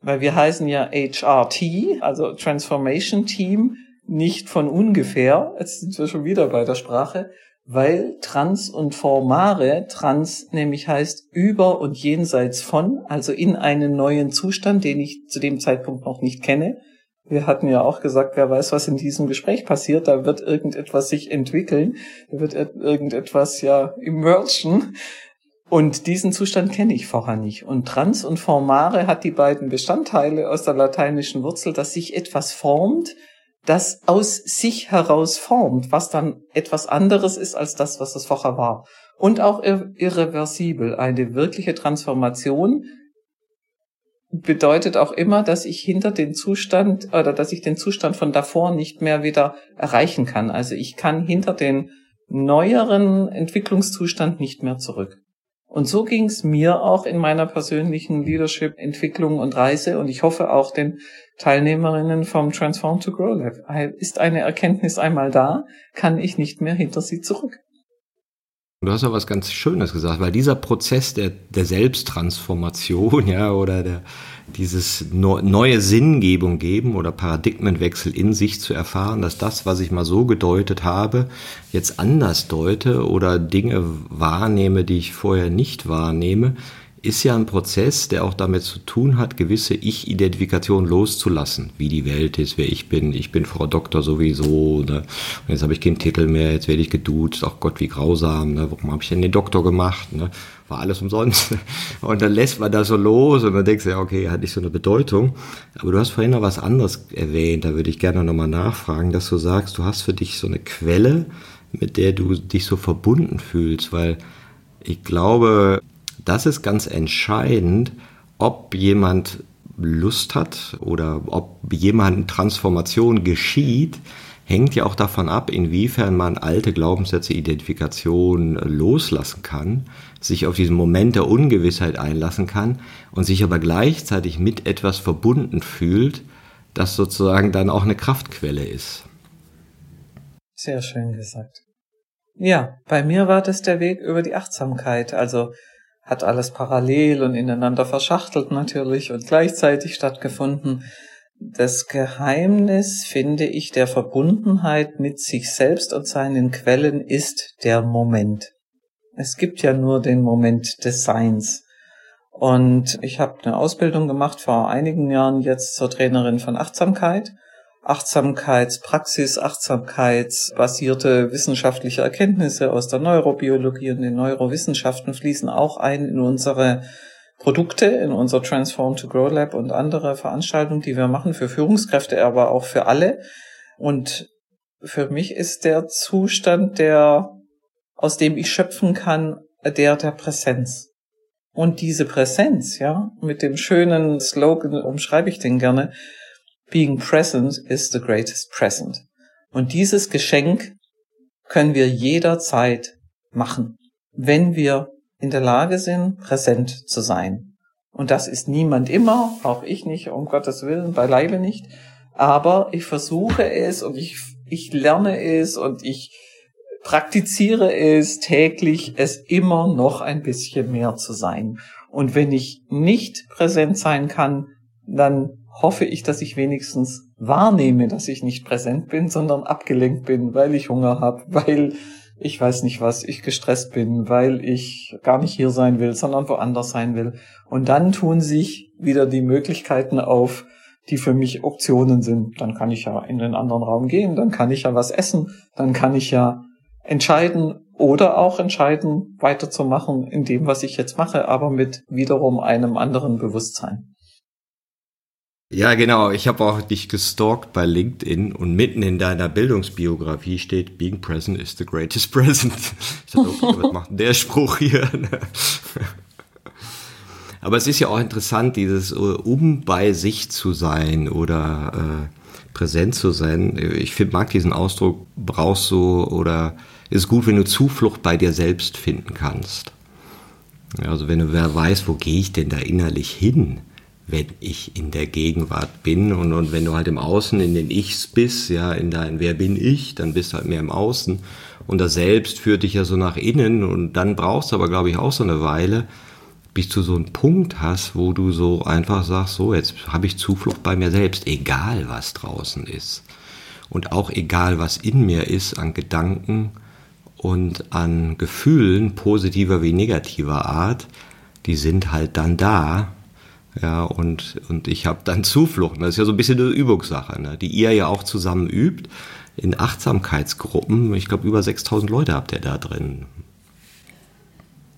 Weil wir heißen ja HRT, also Transformation Team, nicht von ungefähr, jetzt sind wir schon wieder bei der Sprache, weil trans und formare, trans nämlich heißt über und jenseits von, also in einen neuen Zustand, den ich zu dem Zeitpunkt noch nicht kenne. Wir hatten ja auch gesagt, wer weiß, was in diesem Gespräch passiert, da wird irgendetwas sich entwickeln, da wird irgendetwas ja emergen. Und diesen Zustand kenne ich vorher nicht. Und trans und formare hat die beiden Bestandteile aus der lateinischen Wurzel, dass sich etwas formt, das aus sich heraus formt, was dann etwas anderes ist als das, was es vorher war. Und auch irreversibel. Eine wirkliche Transformation bedeutet auch immer, dass ich hinter den Zustand oder dass ich den Zustand von davor nicht mehr wieder erreichen kann. Also ich kann hinter den neueren Entwicklungszustand nicht mehr zurück. Und so ging es mir auch in meiner persönlichen Leadership-Entwicklung und Reise und ich hoffe auch den Teilnehmerinnen vom Transform to Grow Lab. Ist eine Erkenntnis einmal da, kann ich nicht mehr hinter sie zurück. Du hast ja was ganz Schönes gesagt, weil dieser Prozess der, der Selbsttransformation, (laughs) ja, oder der, dieses neue Sinngebung geben oder Paradigmenwechsel in sich zu erfahren, dass das, was ich mal so gedeutet habe, jetzt anders deute oder Dinge wahrnehme, die ich vorher nicht wahrnehme, ist ja ein Prozess, der auch damit zu tun hat, gewisse Ich-Identifikation loszulassen, wie die Welt ist, wer ich bin. Ich bin Frau Doktor sowieso. Ne? Und jetzt habe ich keinen Titel mehr, jetzt werde ich geduzt. Ach Gott, wie grausam. Ne? Warum habe ich denn den Doktor gemacht? Ne? War alles umsonst. (laughs) Und dann lässt man das so los und dann denkst du, ja, okay, hat nicht so eine Bedeutung. Aber du hast vorhin noch was anderes erwähnt, da würde ich gerne nochmal nachfragen, dass du sagst, du hast für dich so eine Quelle, mit der du dich so verbunden fühlst, weil ich glaube, das ist ganz entscheidend, ob jemand Lust hat oder ob jemand Transformation geschieht, hängt ja auch davon ab, inwiefern man alte Glaubenssätze, Identifikation loslassen kann, sich auf diesen Moment der Ungewissheit einlassen kann und sich aber gleichzeitig mit etwas verbunden fühlt, das sozusagen dann auch eine Kraftquelle ist. Sehr schön gesagt. Ja, bei mir war das der Weg über die Achtsamkeit, also hat alles parallel und ineinander verschachtelt natürlich und gleichzeitig stattgefunden. Das Geheimnis, finde ich, der Verbundenheit mit sich selbst und seinen Quellen ist der Moment. Es gibt ja nur den Moment des Seins. Und ich habe eine Ausbildung gemacht vor einigen Jahren jetzt zur Trainerin von Achtsamkeit Achtsamkeitspraxis, achtsamkeitsbasierte wissenschaftliche Erkenntnisse aus der Neurobiologie und den Neurowissenschaften fließen auch ein in unsere Produkte, in unser Transform to Grow Lab und andere Veranstaltungen, die wir machen für Führungskräfte, aber auch für alle. Und für mich ist der Zustand, der, aus dem ich schöpfen kann, der der Präsenz. Und diese Präsenz, ja, mit dem schönen Slogan umschreibe ich den gerne, Being present is the greatest present. Und dieses Geschenk können wir jederzeit machen, wenn wir in der Lage sind, präsent zu sein. Und das ist niemand immer, auch ich nicht, um Gottes Willen, beileibe nicht. Aber ich versuche es und ich, ich lerne es und ich praktiziere es täglich, es immer noch ein bisschen mehr zu sein. Und wenn ich nicht präsent sein kann, dann hoffe ich, dass ich wenigstens wahrnehme, dass ich nicht präsent bin, sondern abgelenkt bin, weil ich Hunger habe, weil ich weiß nicht was, ich gestresst bin, weil ich gar nicht hier sein will, sondern woanders sein will. Und dann tun sich wieder die Möglichkeiten auf, die für mich Optionen sind. Dann kann ich ja in den anderen Raum gehen, dann kann ich ja was essen, dann kann ich ja entscheiden oder auch entscheiden, weiterzumachen in dem, was ich jetzt mache, aber mit wiederum einem anderen Bewusstsein. Ja, genau. Ich habe auch dich gestalkt bei LinkedIn und mitten in deiner Bildungsbiografie steht, Being present is the greatest (laughs) present. Ich dachte, okay, was macht denn der Spruch hier? (laughs) Aber es ist ja auch interessant, dieses, äh, um bei sich zu sein oder äh, präsent zu sein. Ich find, mag diesen Ausdruck, brauchst du oder ist gut, wenn du Zuflucht bei dir selbst finden kannst. Also wenn du wer weiß, wo gehe ich denn da innerlich hin? Wenn ich in der Gegenwart bin und, und wenn du halt im Außen in den Ichs bist, ja, in dein Wer bin ich, dann bist du halt mehr im Außen und das Selbst führt dich ja so nach innen und dann brauchst du aber, glaube ich, auch so eine Weile, bis du so einen Punkt hast, wo du so einfach sagst, so, jetzt habe ich Zuflucht bei mir selbst, egal was draußen ist. Und auch egal, was in mir ist an Gedanken und an Gefühlen positiver wie negativer Art, die sind halt dann da. Ja, und, und ich habe dann Zuflucht. Das ist ja so ein bisschen eine Übungssache, ne? die ihr ja auch zusammen übt in Achtsamkeitsgruppen. Ich glaube, über 6000 Leute habt ihr da drin.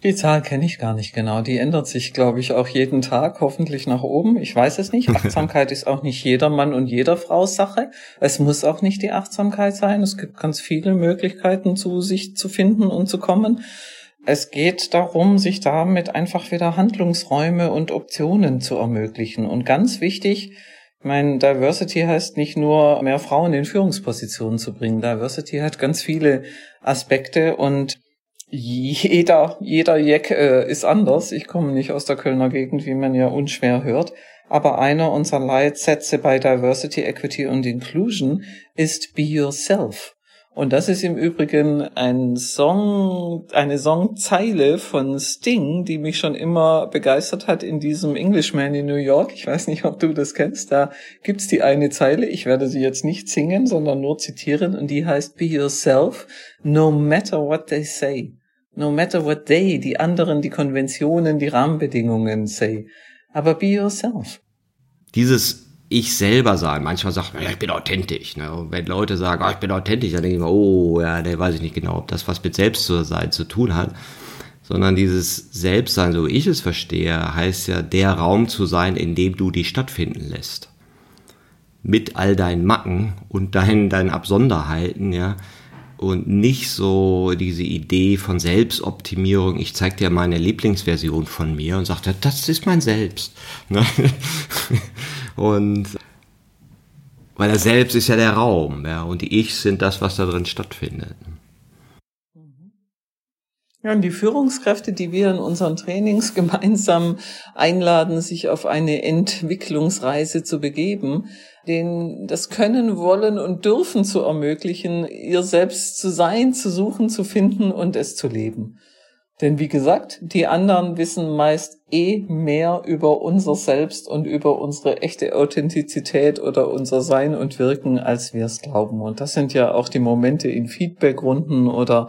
Die Zahl kenne ich gar nicht genau. Die ändert sich, glaube ich, auch jeden Tag, hoffentlich nach oben. Ich weiß es nicht. (laughs) Achtsamkeit ist auch nicht jeder Mann und jeder Frau Sache. Es muss auch nicht die Achtsamkeit sein. Es gibt ganz viele Möglichkeiten, zu sich zu finden und zu kommen. Es geht darum, sich damit einfach wieder Handlungsräume und Optionen zu ermöglichen. Und ganz wichtig, ich meine, Diversity heißt nicht nur mehr Frauen in Führungspositionen zu bringen. Diversity hat ganz viele Aspekte und jeder, jeder Jack äh, ist anders. Ich komme nicht aus der Kölner Gegend, wie man ja unschwer hört. Aber einer unserer Leitsätze bei Diversity, Equity und Inclusion ist Be Yourself. Und das ist im Übrigen ein Song, eine Songzeile von Sting, die mich schon immer begeistert hat in diesem Englishman in New York. Ich weiß nicht, ob du das kennst. Da gibt's die eine Zeile. Ich werde sie jetzt nicht singen, sondern nur zitieren. Und die heißt Be yourself, no matter what they say. No matter what they, die anderen, die Konventionen, die Rahmenbedingungen say. Aber be yourself. Dieses ich selber sein. Manchmal sagt man, ja, ich bin authentisch. Ne? Und wenn Leute sagen, oh, ich bin authentisch, dann denke ich mir, oh, ja, der weiß ich nicht genau, ob das was mit Selbstsein zu tun hat. Sondern dieses Selbstsein, so wie ich es verstehe, heißt ja, der Raum zu sein, in dem du dich stattfinden lässt. Mit all deinen Macken und deinen, deinen Absonderheiten, ja und nicht so diese Idee von Selbstoptimierung. Ich zeige dir meine Lieblingsversion von mir und sage, das ist mein Selbst. Ne? (laughs) und weil das Selbst ist ja der Raum, ja, und die Ich sind das, was da drin stattfindet. Ja, und die Führungskräfte, die wir in unseren Trainings (laughs) gemeinsam einladen, sich auf eine Entwicklungsreise zu begeben, denen das Können, Wollen und Dürfen zu ermöglichen, ihr selbst zu sein, zu suchen, zu finden und es zu leben. Denn wie gesagt, die anderen wissen meist eh mehr über unser Selbst und über unsere echte Authentizität oder unser Sein und Wirken, als wir es glauben. Und das sind ja auch die Momente in Feedbackrunden oder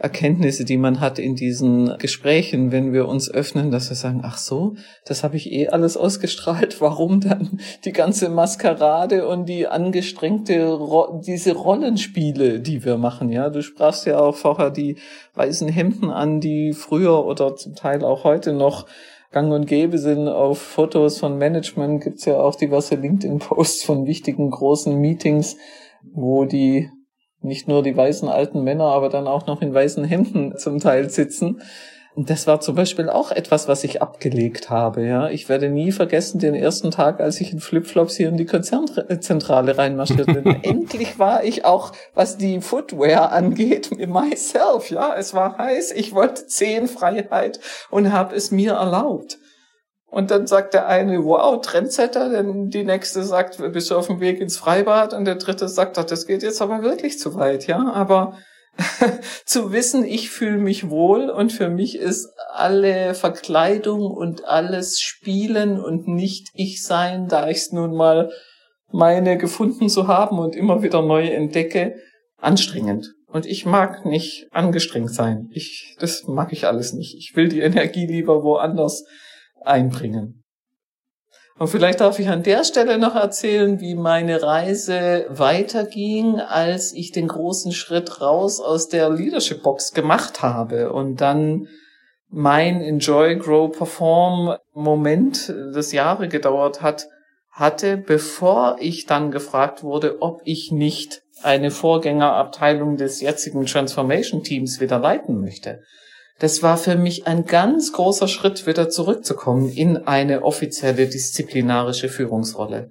Erkenntnisse, die man hat in diesen Gesprächen, wenn wir uns öffnen, dass wir sagen, ach so, das habe ich eh alles ausgestrahlt. (laughs) Warum dann die ganze Maskerade und die angestrengte, diese Rollenspiele, die wir machen? Ja, du sprachst ja auch vorher die weißen Hemden an, die früher oder zum Teil auch heute noch gang und gäbe sind. Auf Fotos von Management gibt's ja auch diverse LinkedIn-Posts von wichtigen großen Meetings, wo die nicht nur die weißen alten Männer, aber dann auch noch in weißen Hemden zum Teil sitzen. Und das war zum Beispiel auch etwas, was ich abgelegt habe. Ja, ich werde nie vergessen den ersten Tag, als ich in Flipflops hier in die Konzernzentrale reinmarschiert bin. (laughs) Endlich war ich auch, was die Footwear angeht, myself. Ja, es war heiß. Ich wollte zehn Freiheit und habe es mir erlaubt. Und dann sagt der eine, wow, Trendsetter, denn die nächste sagt, bist du auf dem Weg ins Freibad? Und der dritte sagt, das geht jetzt aber wirklich zu weit, ja. Aber (laughs) zu wissen, ich fühle mich wohl und für mich ist alle Verkleidung und alles Spielen und nicht ich sein, da ich es nun mal meine gefunden zu haben und immer wieder neu entdecke, anstrengend. Und ich mag nicht angestrengt sein. Ich, das mag ich alles nicht. Ich will die Energie lieber woanders einbringen. Und vielleicht darf ich an der Stelle noch erzählen, wie meine Reise weiterging, als ich den großen Schritt raus aus der Leadership Box gemacht habe und dann mein Enjoy, Grow, Perform Moment, das Jahre gedauert hat, hatte, bevor ich dann gefragt wurde, ob ich nicht eine Vorgängerabteilung des jetzigen Transformation Teams wieder leiten möchte das war für mich ein ganz großer Schritt, wieder zurückzukommen in eine offizielle disziplinarische Führungsrolle.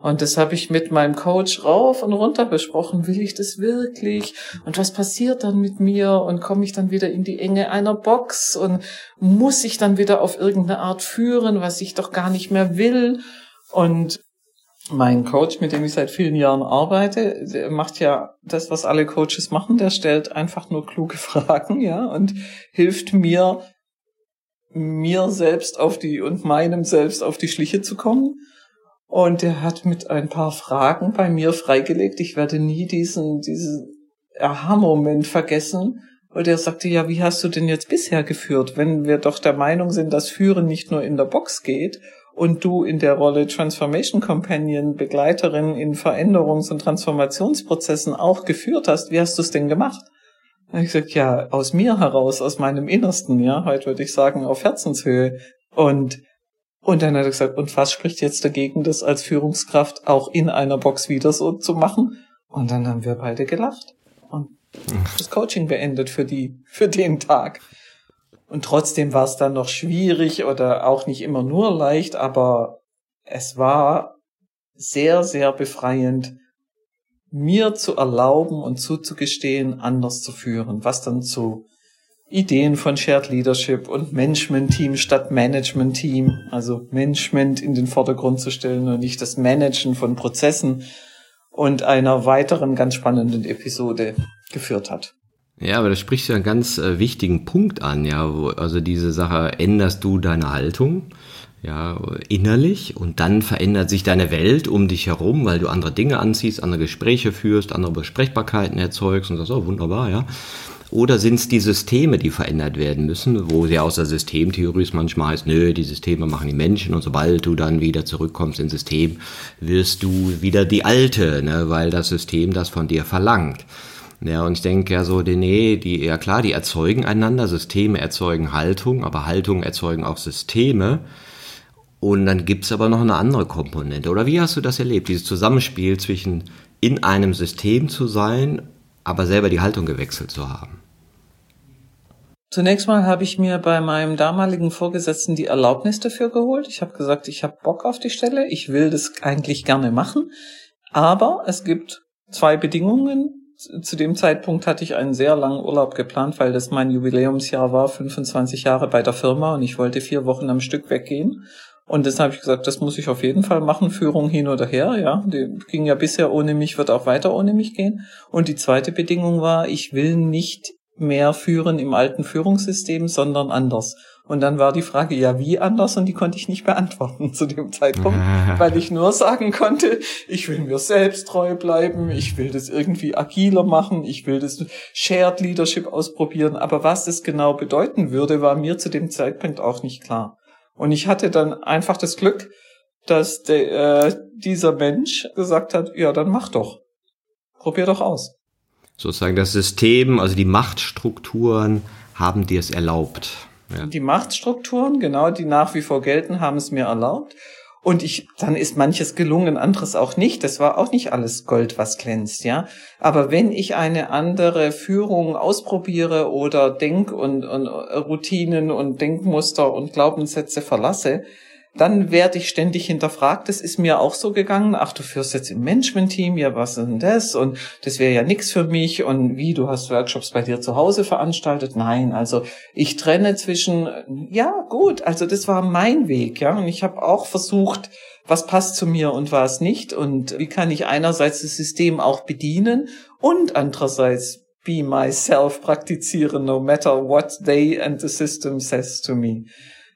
Und das habe ich mit meinem Coach rauf und runter besprochen. Will ich das wirklich? Und was passiert dann mit mir? Und komme ich dann wieder in die Enge einer Box? Und muss ich dann wieder auf irgendeine Art führen, was ich doch gar nicht mehr will? Und mein Coach, mit dem ich seit vielen Jahren arbeite, der macht ja das, was alle Coaches machen. Der stellt einfach nur kluge (laughs) Fragen, ja, und hilft mir, mir selbst auf die und meinem selbst auf die Schliche zu kommen. Und er hat mit ein paar Fragen bei mir freigelegt. Ich werde nie diesen, diesen Aha-Moment vergessen. Und er sagte, ja, wie hast du denn jetzt bisher geführt, wenn wir doch der Meinung sind, dass Führen nicht nur in der Box geht und du in der Rolle Transformation Companion, Begleiterin in Veränderungs- und Transformationsprozessen auch geführt hast, wie hast du es denn gemacht? Und ich gesagt, ja, aus mir heraus, aus meinem Innersten, ja, heute würde ich sagen, auf Herzenshöhe. Und, und dann hat er gesagt, und was spricht jetzt dagegen, das als Führungskraft auch in einer Box wieder so zu machen? Und dann haben wir beide gelacht und das Coaching beendet für die, für den Tag. Und trotzdem war es dann noch schwierig oder auch nicht immer nur leicht, aber es war sehr, sehr befreiend, mir zu erlauben und zuzugestehen, anders zu führen, was dann zu Ideen von Shared Leadership und Management Team statt Management Team, also Management in den Vordergrund zu stellen und nicht das Managen von Prozessen und einer weiteren ganz spannenden Episode geführt hat. Ja, aber das spricht ja einen ganz äh, wichtigen Punkt an, ja, wo, also diese Sache, änderst du deine Haltung, ja, innerlich und dann verändert sich deine Welt um dich herum, weil du andere Dinge anziehst, andere Gespräche führst, andere Besprechbarkeiten erzeugst und ist auch wunderbar, ja. Oder sind es die Systeme, die verändert werden müssen, wo sie aus der Systemtheorie es manchmal heißt, nö, die Systeme machen die Menschen und sobald du dann wieder zurückkommst ins System, wirst du wieder die Alte, ne, weil das System das von dir verlangt. Ja, und ich denke ja so, nee, die, ja klar, die erzeugen einander, Systeme erzeugen Haltung, aber Haltung erzeugen auch Systeme. Und dann gibt's aber noch eine andere Komponente. Oder wie hast du das erlebt, dieses Zusammenspiel zwischen in einem System zu sein, aber selber die Haltung gewechselt zu haben? Zunächst mal habe ich mir bei meinem damaligen Vorgesetzten die Erlaubnis dafür geholt. Ich habe gesagt, ich habe Bock auf die Stelle, ich will das eigentlich gerne machen, aber es gibt zwei Bedingungen, zu dem Zeitpunkt hatte ich einen sehr langen Urlaub geplant, weil das mein Jubiläumsjahr war, 25 Jahre bei der Firma und ich wollte vier Wochen am Stück weggehen. Und das habe ich gesagt, das muss ich auf jeden Fall machen, Führung hin oder her, ja. Die ging ja bisher ohne mich, wird auch weiter ohne mich gehen. Und die zweite Bedingung war, ich will nicht mehr führen im alten Führungssystem, sondern anders. Und dann war die Frage, ja, wie anders? Und die konnte ich nicht beantworten (laughs) zu dem Zeitpunkt, weil ich nur sagen konnte, ich will mir selbst treu bleiben, ich will das irgendwie agiler machen, ich will das Shared Leadership ausprobieren. Aber was das genau bedeuten würde, war mir zu dem Zeitpunkt auch nicht klar. Und ich hatte dann einfach das Glück, dass der, äh, dieser Mensch gesagt hat, ja, dann mach doch. Probier doch aus. Sozusagen das System, also die Machtstrukturen haben dir es erlaubt. Ja. Die Machtstrukturen, genau, die nach wie vor gelten, haben es mir erlaubt. Und ich, dann ist manches gelungen, anderes auch nicht. Das war auch nicht alles Gold, was glänzt, ja. Aber wenn ich eine andere Führung ausprobiere oder Denk- und, und Routinen und Denkmuster und Glaubenssätze verlasse, dann werde ich ständig hinterfragt. Das ist mir auch so gegangen. Ach, du führst jetzt im Management-Team, ja, was ist denn das? Und das wäre ja nix für mich. Und wie, du hast Workshops bei dir zu Hause veranstaltet? Nein, also ich trenne zwischen, ja, gut, also das war mein Weg, ja. Und ich habe auch versucht, was passt zu mir und was nicht. Und wie kann ich einerseits das System auch bedienen und andererseits be myself praktizieren, no matter what they and the system says to me.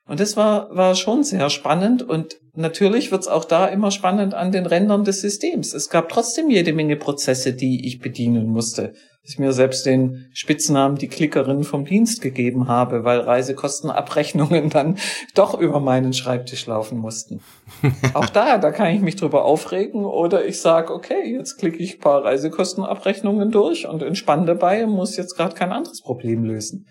Und das war, war schon sehr spannend und natürlich wird's auch da immer spannend an den Rändern des Systems. Es gab trotzdem jede Menge Prozesse, die ich bedienen musste. Ich mir selbst den Spitznamen die Klickerin vom Dienst gegeben habe, weil Reisekostenabrechnungen (laughs) dann doch über meinen Schreibtisch laufen mussten. (laughs) auch da, da kann ich mich drüber aufregen oder ich sage, okay, jetzt klicke ich paar Reisekostenabrechnungen durch und entspanne dabei und muss jetzt gerade kein anderes Problem lösen.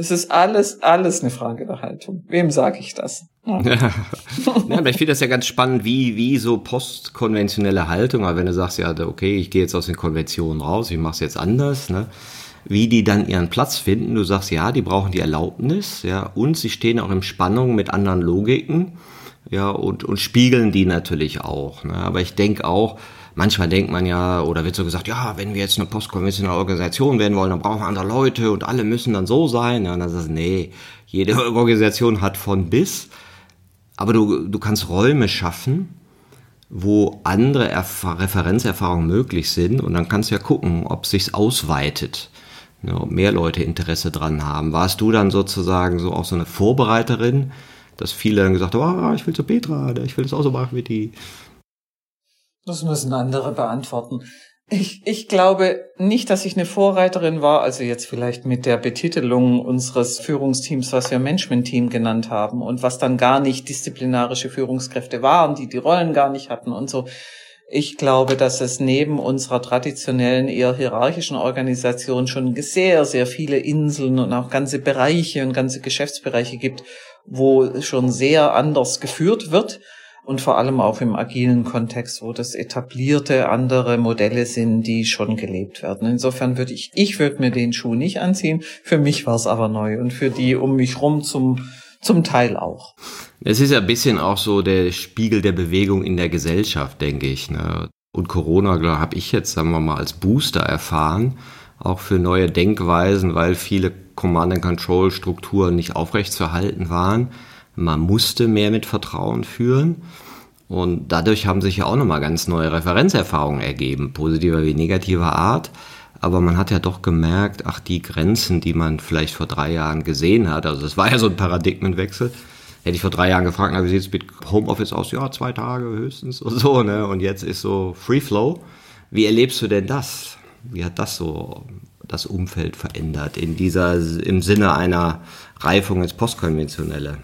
Das ist alles, alles eine Frage der Haltung. Wem sage ich das? Ja. (laughs) ja, aber ich finde das ja ganz spannend, wie, wie so postkonventionelle Haltung, aber wenn du sagst, ja, okay, ich gehe jetzt aus den Konventionen raus, ich mache es jetzt anders, ne? wie die dann ihren Platz finden. Du sagst, ja, die brauchen die Erlaubnis, ja, und sie stehen auch in Spannung mit anderen Logiken, ja, und, und spiegeln die natürlich auch. Ne? Aber ich denke auch, manchmal denkt man ja, oder wird so gesagt, ja, wenn wir jetzt eine postkonventionelle Organisation werden wollen, dann brauchen wir andere Leute und alle müssen dann so sein. Ja, und dann sagst nee, jede (laughs) Organisation hat von bis. Aber du, du kannst Räume schaffen, wo andere Erf Referenzerfahrungen möglich sind und dann kannst du ja gucken, ob sich's ausweitet. Ja, ob mehr Leute Interesse dran haben. Warst du dann sozusagen so auch so eine Vorbereiterin, dass viele dann gesagt haben, oh, ich will zu Petra, ich will das auch so machen wie die. Das müssen andere beantworten. Ich, ich glaube nicht, dass ich eine Vorreiterin war, also jetzt vielleicht mit der Betitelung unseres Führungsteams, was wir Management-Team genannt haben und was dann gar nicht disziplinarische Führungskräfte waren, die die Rollen gar nicht hatten und so. Ich glaube, dass es neben unserer traditionellen, eher hierarchischen Organisation schon sehr, sehr viele Inseln und auch ganze Bereiche und ganze Geschäftsbereiche gibt, wo schon sehr anders geführt wird und vor allem auch im agilen Kontext, wo das etablierte andere Modelle sind, die schon gelebt werden. Insofern würde ich, ich würde mir den Schuh nicht anziehen. Für mich war es aber neu und für die um mich rum zum zum Teil auch. Es ist ja ein bisschen auch so der Spiegel der Bewegung in der Gesellschaft, denke ich. Ne? Und Corona, habe ich jetzt, sagen wir mal, als Booster erfahren, auch für neue Denkweisen, weil viele Command-and-Control-Strukturen nicht aufrechtzuerhalten waren. Man musste mehr mit Vertrauen führen. Und dadurch haben sich ja auch nochmal ganz neue Referenzerfahrungen ergeben, positiver wie negativer Art. Aber man hat ja doch gemerkt, ach, die Grenzen, die man vielleicht vor drei Jahren gesehen hat, also es war ja so ein Paradigmenwechsel. Hätte ich vor drei Jahren gefragt, na, wie sieht es mit Homeoffice aus? Ja, zwei Tage höchstens und so, ne? Und jetzt ist so Free Flow. Wie erlebst du denn das? Wie hat das so das Umfeld verändert in dieser, im Sinne einer Reifung ins Postkonventionelle?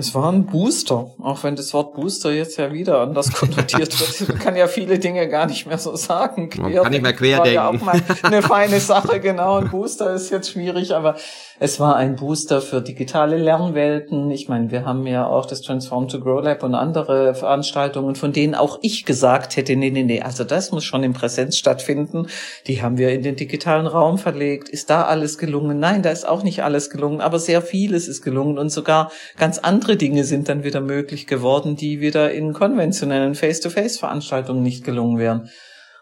Es war ein Booster, auch wenn das Wort Booster jetzt ja wieder anders konnotiert wird. (laughs) Man kann ja viele Dinge gar nicht mehr so sagen. Quer Man kann nicht mehr querdenken. Ja auch mal eine (laughs) feine Sache, genau. Ein Booster ist jetzt schwierig, aber es war ein Booster für digitale Lernwelten. Ich meine, wir haben ja auch das Transform to Grow Lab und andere Veranstaltungen, von denen auch ich gesagt hätte, nee, nee, nee, also das muss schon in Präsenz stattfinden. Die haben wir in den digitalen Raum verlegt. Ist da alles gelungen? Nein, da ist auch nicht alles gelungen, aber sehr vieles ist gelungen und sogar ganz andere Dinge sind dann wieder möglich geworden, die wieder in konventionellen Face-to-Face-Veranstaltungen nicht gelungen wären.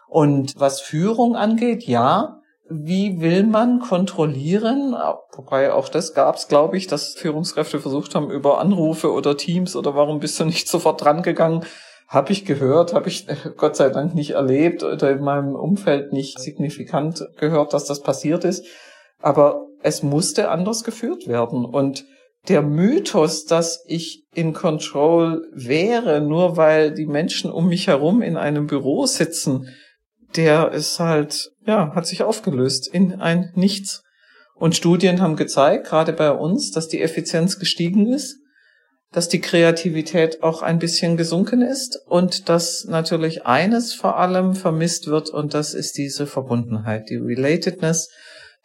Und was Führung angeht, ja, wie will man kontrollieren? Wobei auch das gab es, glaube ich, dass Führungskräfte versucht haben, über Anrufe oder Teams oder warum bist du nicht (laughs) sofort dran gegangen? Habe ich gehört, habe ich (laughs) Gott sei Dank nicht erlebt oder in meinem Umfeld nicht signifikant gehört, dass das passiert ist. Aber es musste anders geführt werden. Und der Mythos, dass ich in Control wäre, nur weil die Menschen um mich herum in einem Büro sitzen, der ist halt, ja, hat sich aufgelöst in ein Nichts. Und Studien haben gezeigt, gerade bei uns, dass die Effizienz gestiegen ist, dass die Kreativität auch ein bisschen gesunken ist und dass natürlich eines vor allem vermisst wird und das ist diese Verbundenheit, die Relatedness,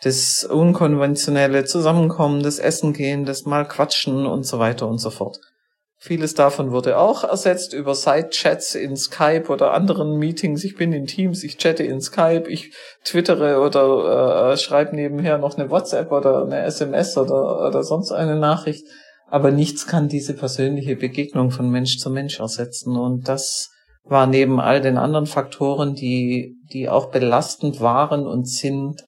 das unkonventionelle Zusammenkommen, das Essen gehen, das mal quatschen und so weiter und so fort. Vieles davon wurde auch ersetzt über Side-Chats in Skype oder anderen Meetings. Ich bin in Teams, ich chatte in Skype, ich twittere oder äh, schreibe nebenher noch eine WhatsApp oder eine SMS oder, oder sonst eine Nachricht. Aber nichts kann diese persönliche Begegnung von Mensch zu Mensch ersetzen. Und das war neben all den anderen Faktoren, die, die auch belastend waren und sind,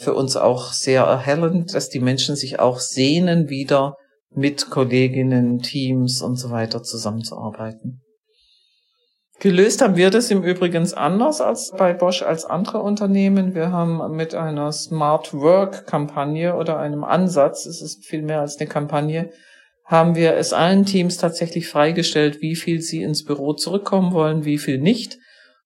für uns auch sehr erhellend, dass die Menschen sich auch sehnen, wieder mit Kolleginnen, Teams und so weiter zusammenzuarbeiten. Gelöst haben wir das im Übrigen anders als bei Bosch als andere Unternehmen. Wir haben mit einer Smart Work Kampagne oder einem Ansatz, es ist viel mehr als eine Kampagne, haben wir es allen Teams tatsächlich freigestellt, wie viel sie ins Büro zurückkommen wollen, wie viel nicht.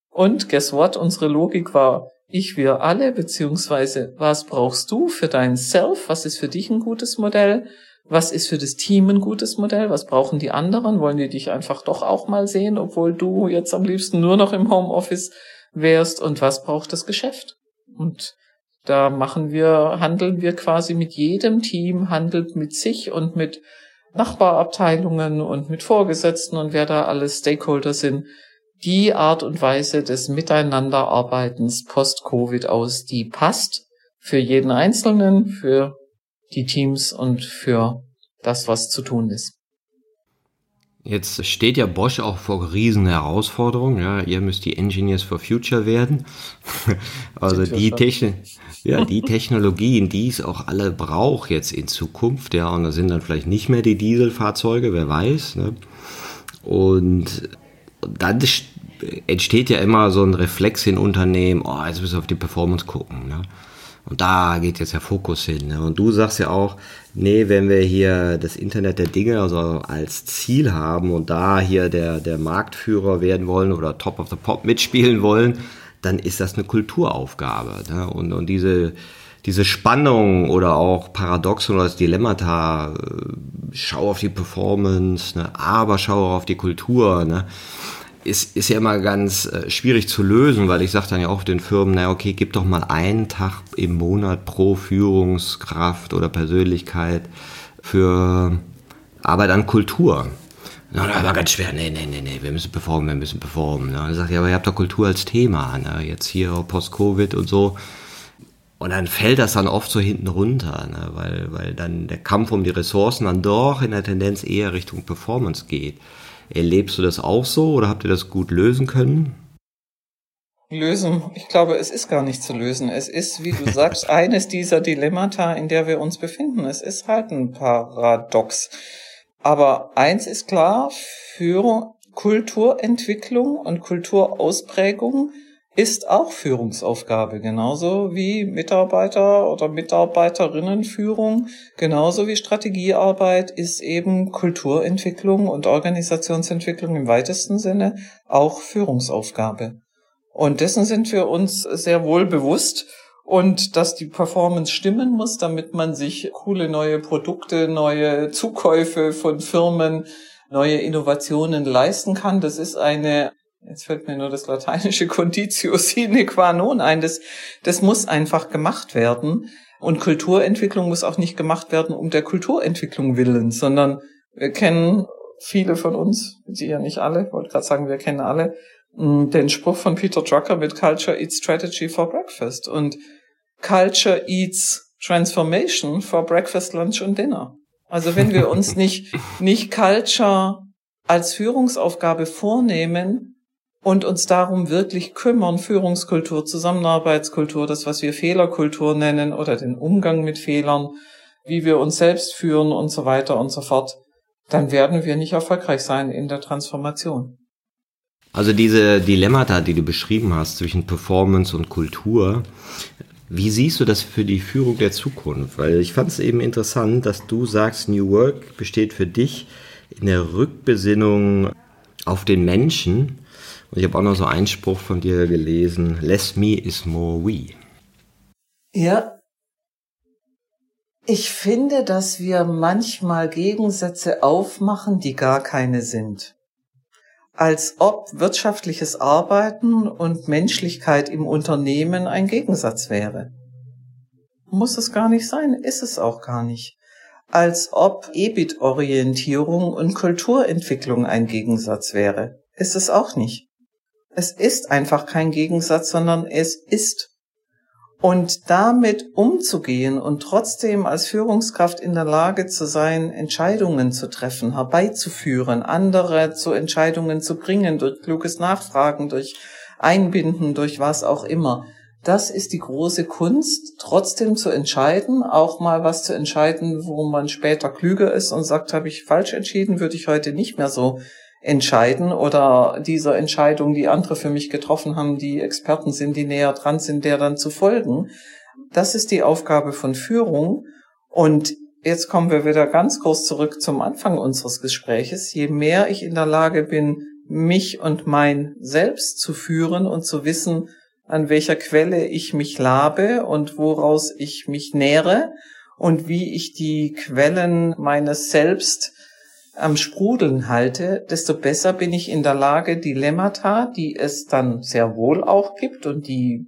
Und guess what? Unsere Logik war, ich, wir alle, beziehungsweise was brauchst du für dein Self? Was ist für dich ein gutes Modell? was ist für das Team ein gutes Modell, was brauchen die anderen, wollen die dich einfach doch auch mal sehen, obwohl du jetzt am liebsten nur noch im Homeoffice wärst und was braucht das Geschäft? Und da machen wir, handeln wir quasi mit jedem Team, handelt mit sich und mit Nachbarabteilungen und mit Vorgesetzten und wer da alles Stakeholder sind, die Art und Weise des Miteinanderarbeitens post-Covid aus, die passt für jeden Einzelnen, für die Teams und für das, was zu tun ist. Jetzt steht ja Bosch auch vor riesen Herausforderungen. Ja, ihr müsst die Engineers for Future werden. (laughs) also die, Techn ja, die (laughs) Technologien, die es auch alle braucht jetzt in Zukunft. Ja, und da sind dann vielleicht nicht mehr die Dieselfahrzeuge, wer weiß. Ne? Und dann entsteht ja immer so ein Reflex in Unternehmen, oh, jetzt müssen wir auf die Performance gucken. Ne? Und da geht jetzt der Fokus hin. Ne? Und du sagst ja auch, nee, wenn wir hier das Internet der Dinge also als Ziel haben und da hier der, der Marktführer werden wollen oder Top of the Pop mitspielen wollen, dann ist das eine Kulturaufgabe. Ne? Und, und diese, diese Spannung oder auch Paradoxon oder das Dilemmata, äh, schau auf die Performance, ne? aber schau auch auf die Kultur, ne? ist, ist ja immer ganz äh, schwierig zu lösen, weil ich sage dann ja auch den Firmen, na okay, gib doch mal einen Tag im Monat pro Führungskraft oder Persönlichkeit für Arbeit an Kultur. Na, das war ganz schwer. Nee, nee, nee, nee, wir müssen performen, wir müssen performen. Ne? Dann sagt ja, aber ihr habt doch Kultur als Thema, ne? jetzt hier Post-Covid und so. Und dann fällt das dann oft so hinten runter, ne? weil, weil dann der Kampf um die Ressourcen dann doch in der Tendenz eher Richtung Performance geht. Erlebst du das auch so oder habt ihr das gut lösen können? Lösen. Ich glaube, es ist gar nicht zu lösen. Es ist, wie du (laughs) sagst, eines dieser Dilemmata, in der wir uns befinden. Es ist halt ein Paradox. Aber eins ist klar, Führung, Kulturentwicklung und Kulturausprägung ist auch Führungsaufgabe, genauso wie Mitarbeiter oder Mitarbeiterinnenführung, genauso wie Strategiearbeit ist eben Kulturentwicklung und Organisationsentwicklung im weitesten Sinne auch Führungsaufgabe. Und dessen sind wir uns sehr wohl bewusst und dass die Performance stimmen muss, damit man sich coole neue Produkte, neue Zukäufe von Firmen, neue Innovationen leisten kann. Das ist eine Jetzt fällt mir nur das lateinische Conditio sine qua non ein. Das, das muss einfach gemacht werden. Und Kulturentwicklung muss auch nicht gemacht werden um der Kulturentwicklung willen, sondern wir kennen viele von uns, die ja nicht alle, wollte gerade sagen, wir kennen alle, mm, den Spruch von Peter Drucker mit Culture eats Strategy for Breakfast und Culture eats Transformation for Breakfast, Lunch und Dinner. Also wenn wir uns (laughs) nicht, nicht Culture als Führungsaufgabe vornehmen, und uns darum wirklich kümmern, Führungskultur, Zusammenarbeitskultur, das, was wir Fehlerkultur nennen oder den Umgang mit Fehlern, wie wir uns selbst führen und so weiter und so fort, dann werden wir nicht erfolgreich sein in der Transformation. Also diese Dilemmata, die du beschrieben hast zwischen Performance und Kultur, wie siehst du das für die Führung der Zukunft? Weil ich fand es eben interessant, dass du sagst, New Work besteht für dich in der Rückbesinnung auf den Menschen und ich habe auch noch so einen Spruch von dir gelesen, less me is more we. Ja. Ich finde, dass wir manchmal Gegensätze aufmachen, die gar keine sind. Als ob wirtschaftliches Arbeiten und Menschlichkeit im Unternehmen ein Gegensatz wäre. Muss es gar nicht sein, ist es auch gar nicht. Als ob EBIT-Orientierung und Kulturentwicklung ein Gegensatz wäre. Ist es auch nicht. Es ist einfach kein Gegensatz, sondern es ist. Und damit umzugehen und trotzdem als Führungskraft in der Lage zu sein, Entscheidungen zu treffen, herbeizuführen, andere zu Entscheidungen zu bringen, durch kluges Nachfragen, durch Einbinden, durch was auch immer. Das ist die große Kunst, trotzdem zu entscheiden, auch mal was zu entscheiden, wo man später klüger ist und sagt, habe ich falsch entschieden, würde ich heute nicht mehr so entscheiden oder dieser Entscheidung, die andere für mich getroffen haben, die Experten sind, die näher dran sind, der dann zu folgen. Das ist die Aufgabe von Führung. Und jetzt kommen wir wieder ganz kurz zurück zum Anfang unseres Gespräches. Je mehr ich in der Lage bin, mich und mein Selbst zu führen und zu wissen, an welcher Quelle ich mich labe und woraus ich mich nähre und wie ich die Quellen meines Selbst am Sprudeln halte, desto besser bin ich in der Lage, Dilemmata, die es dann sehr wohl auch gibt und die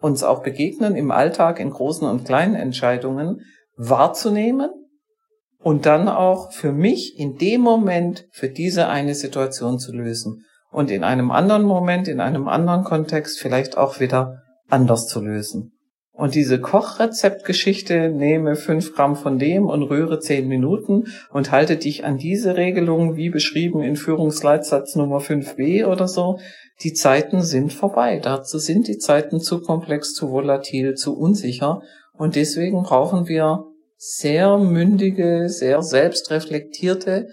uns auch begegnen im Alltag in großen und kleinen Entscheidungen, wahrzunehmen und dann auch für mich in dem Moment für diese eine Situation zu lösen und in einem anderen Moment, in einem anderen Kontext vielleicht auch wieder anders zu lösen. Und diese Kochrezeptgeschichte, nehme fünf Gramm von dem und rühre zehn Minuten und halte dich an diese Regelung, wie beschrieben in Führungsleitsatz Nummer 5b oder so, die Zeiten sind vorbei. Dazu sind die Zeiten zu komplex, zu volatil, zu unsicher. Und deswegen brauchen wir sehr mündige, sehr selbstreflektierte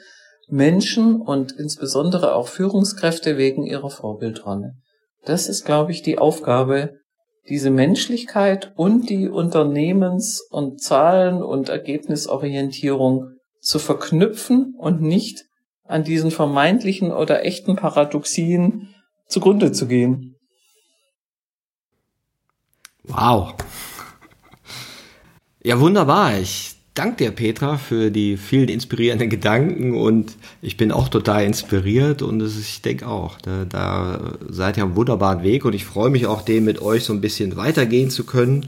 Menschen und insbesondere auch Führungskräfte wegen ihrer Vorbildrolle. Das ist, glaube ich, die Aufgabe diese Menschlichkeit und die Unternehmens- und Zahlen- und Ergebnisorientierung zu verknüpfen und nicht an diesen vermeintlichen oder echten Paradoxien zugrunde zu gehen. Wow. Ja, wunderbar. Ich danke dir, Petra, für die vielen inspirierenden Gedanken und ich bin auch total inspiriert und ist, ich denke auch, da, da seid ihr am wunderbaren Weg und ich freue mich auch, den mit euch so ein bisschen weitergehen zu können.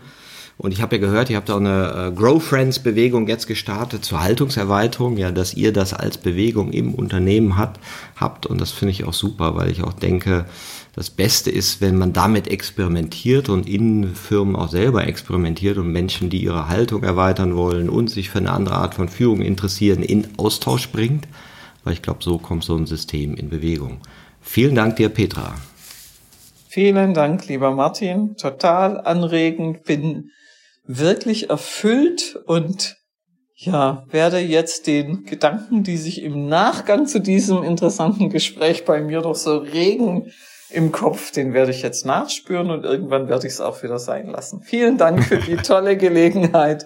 Und ich habe ja gehört, ihr habt auch eine äh, Grow Friends Bewegung jetzt gestartet zur Haltungserweiterung, ja, dass ihr das als Bewegung im Unternehmen hat, habt. Und das finde ich auch super, weil ich auch denke, das Beste ist, wenn man damit experimentiert und in Firmen auch selber experimentiert und Menschen, die ihre Haltung erweitern wollen und sich für eine andere Art von Führung interessieren, in Austausch bringt. Weil ich glaube, so kommt so ein System in Bewegung. Vielen Dank dir, Petra. Vielen Dank, lieber Martin. Total anregend. Bin wirklich erfüllt und ja, werde jetzt den Gedanken, die sich im Nachgang zu diesem interessanten Gespräch bei mir doch so regen im Kopf, den werde ich jetzt nachspüren und irgendwann werde ich es auch wieder sein lassen. Vielen Dank für die tolle Gelegenheit,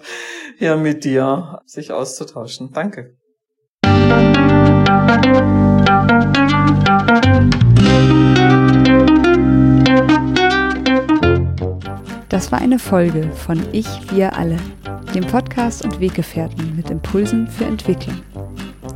hier mit dir sich auszutauschen. Danke. Das war eine Folge von Ich, wir alle, dem Podcast und Weggefährten mit Impulsen für Entwicklung.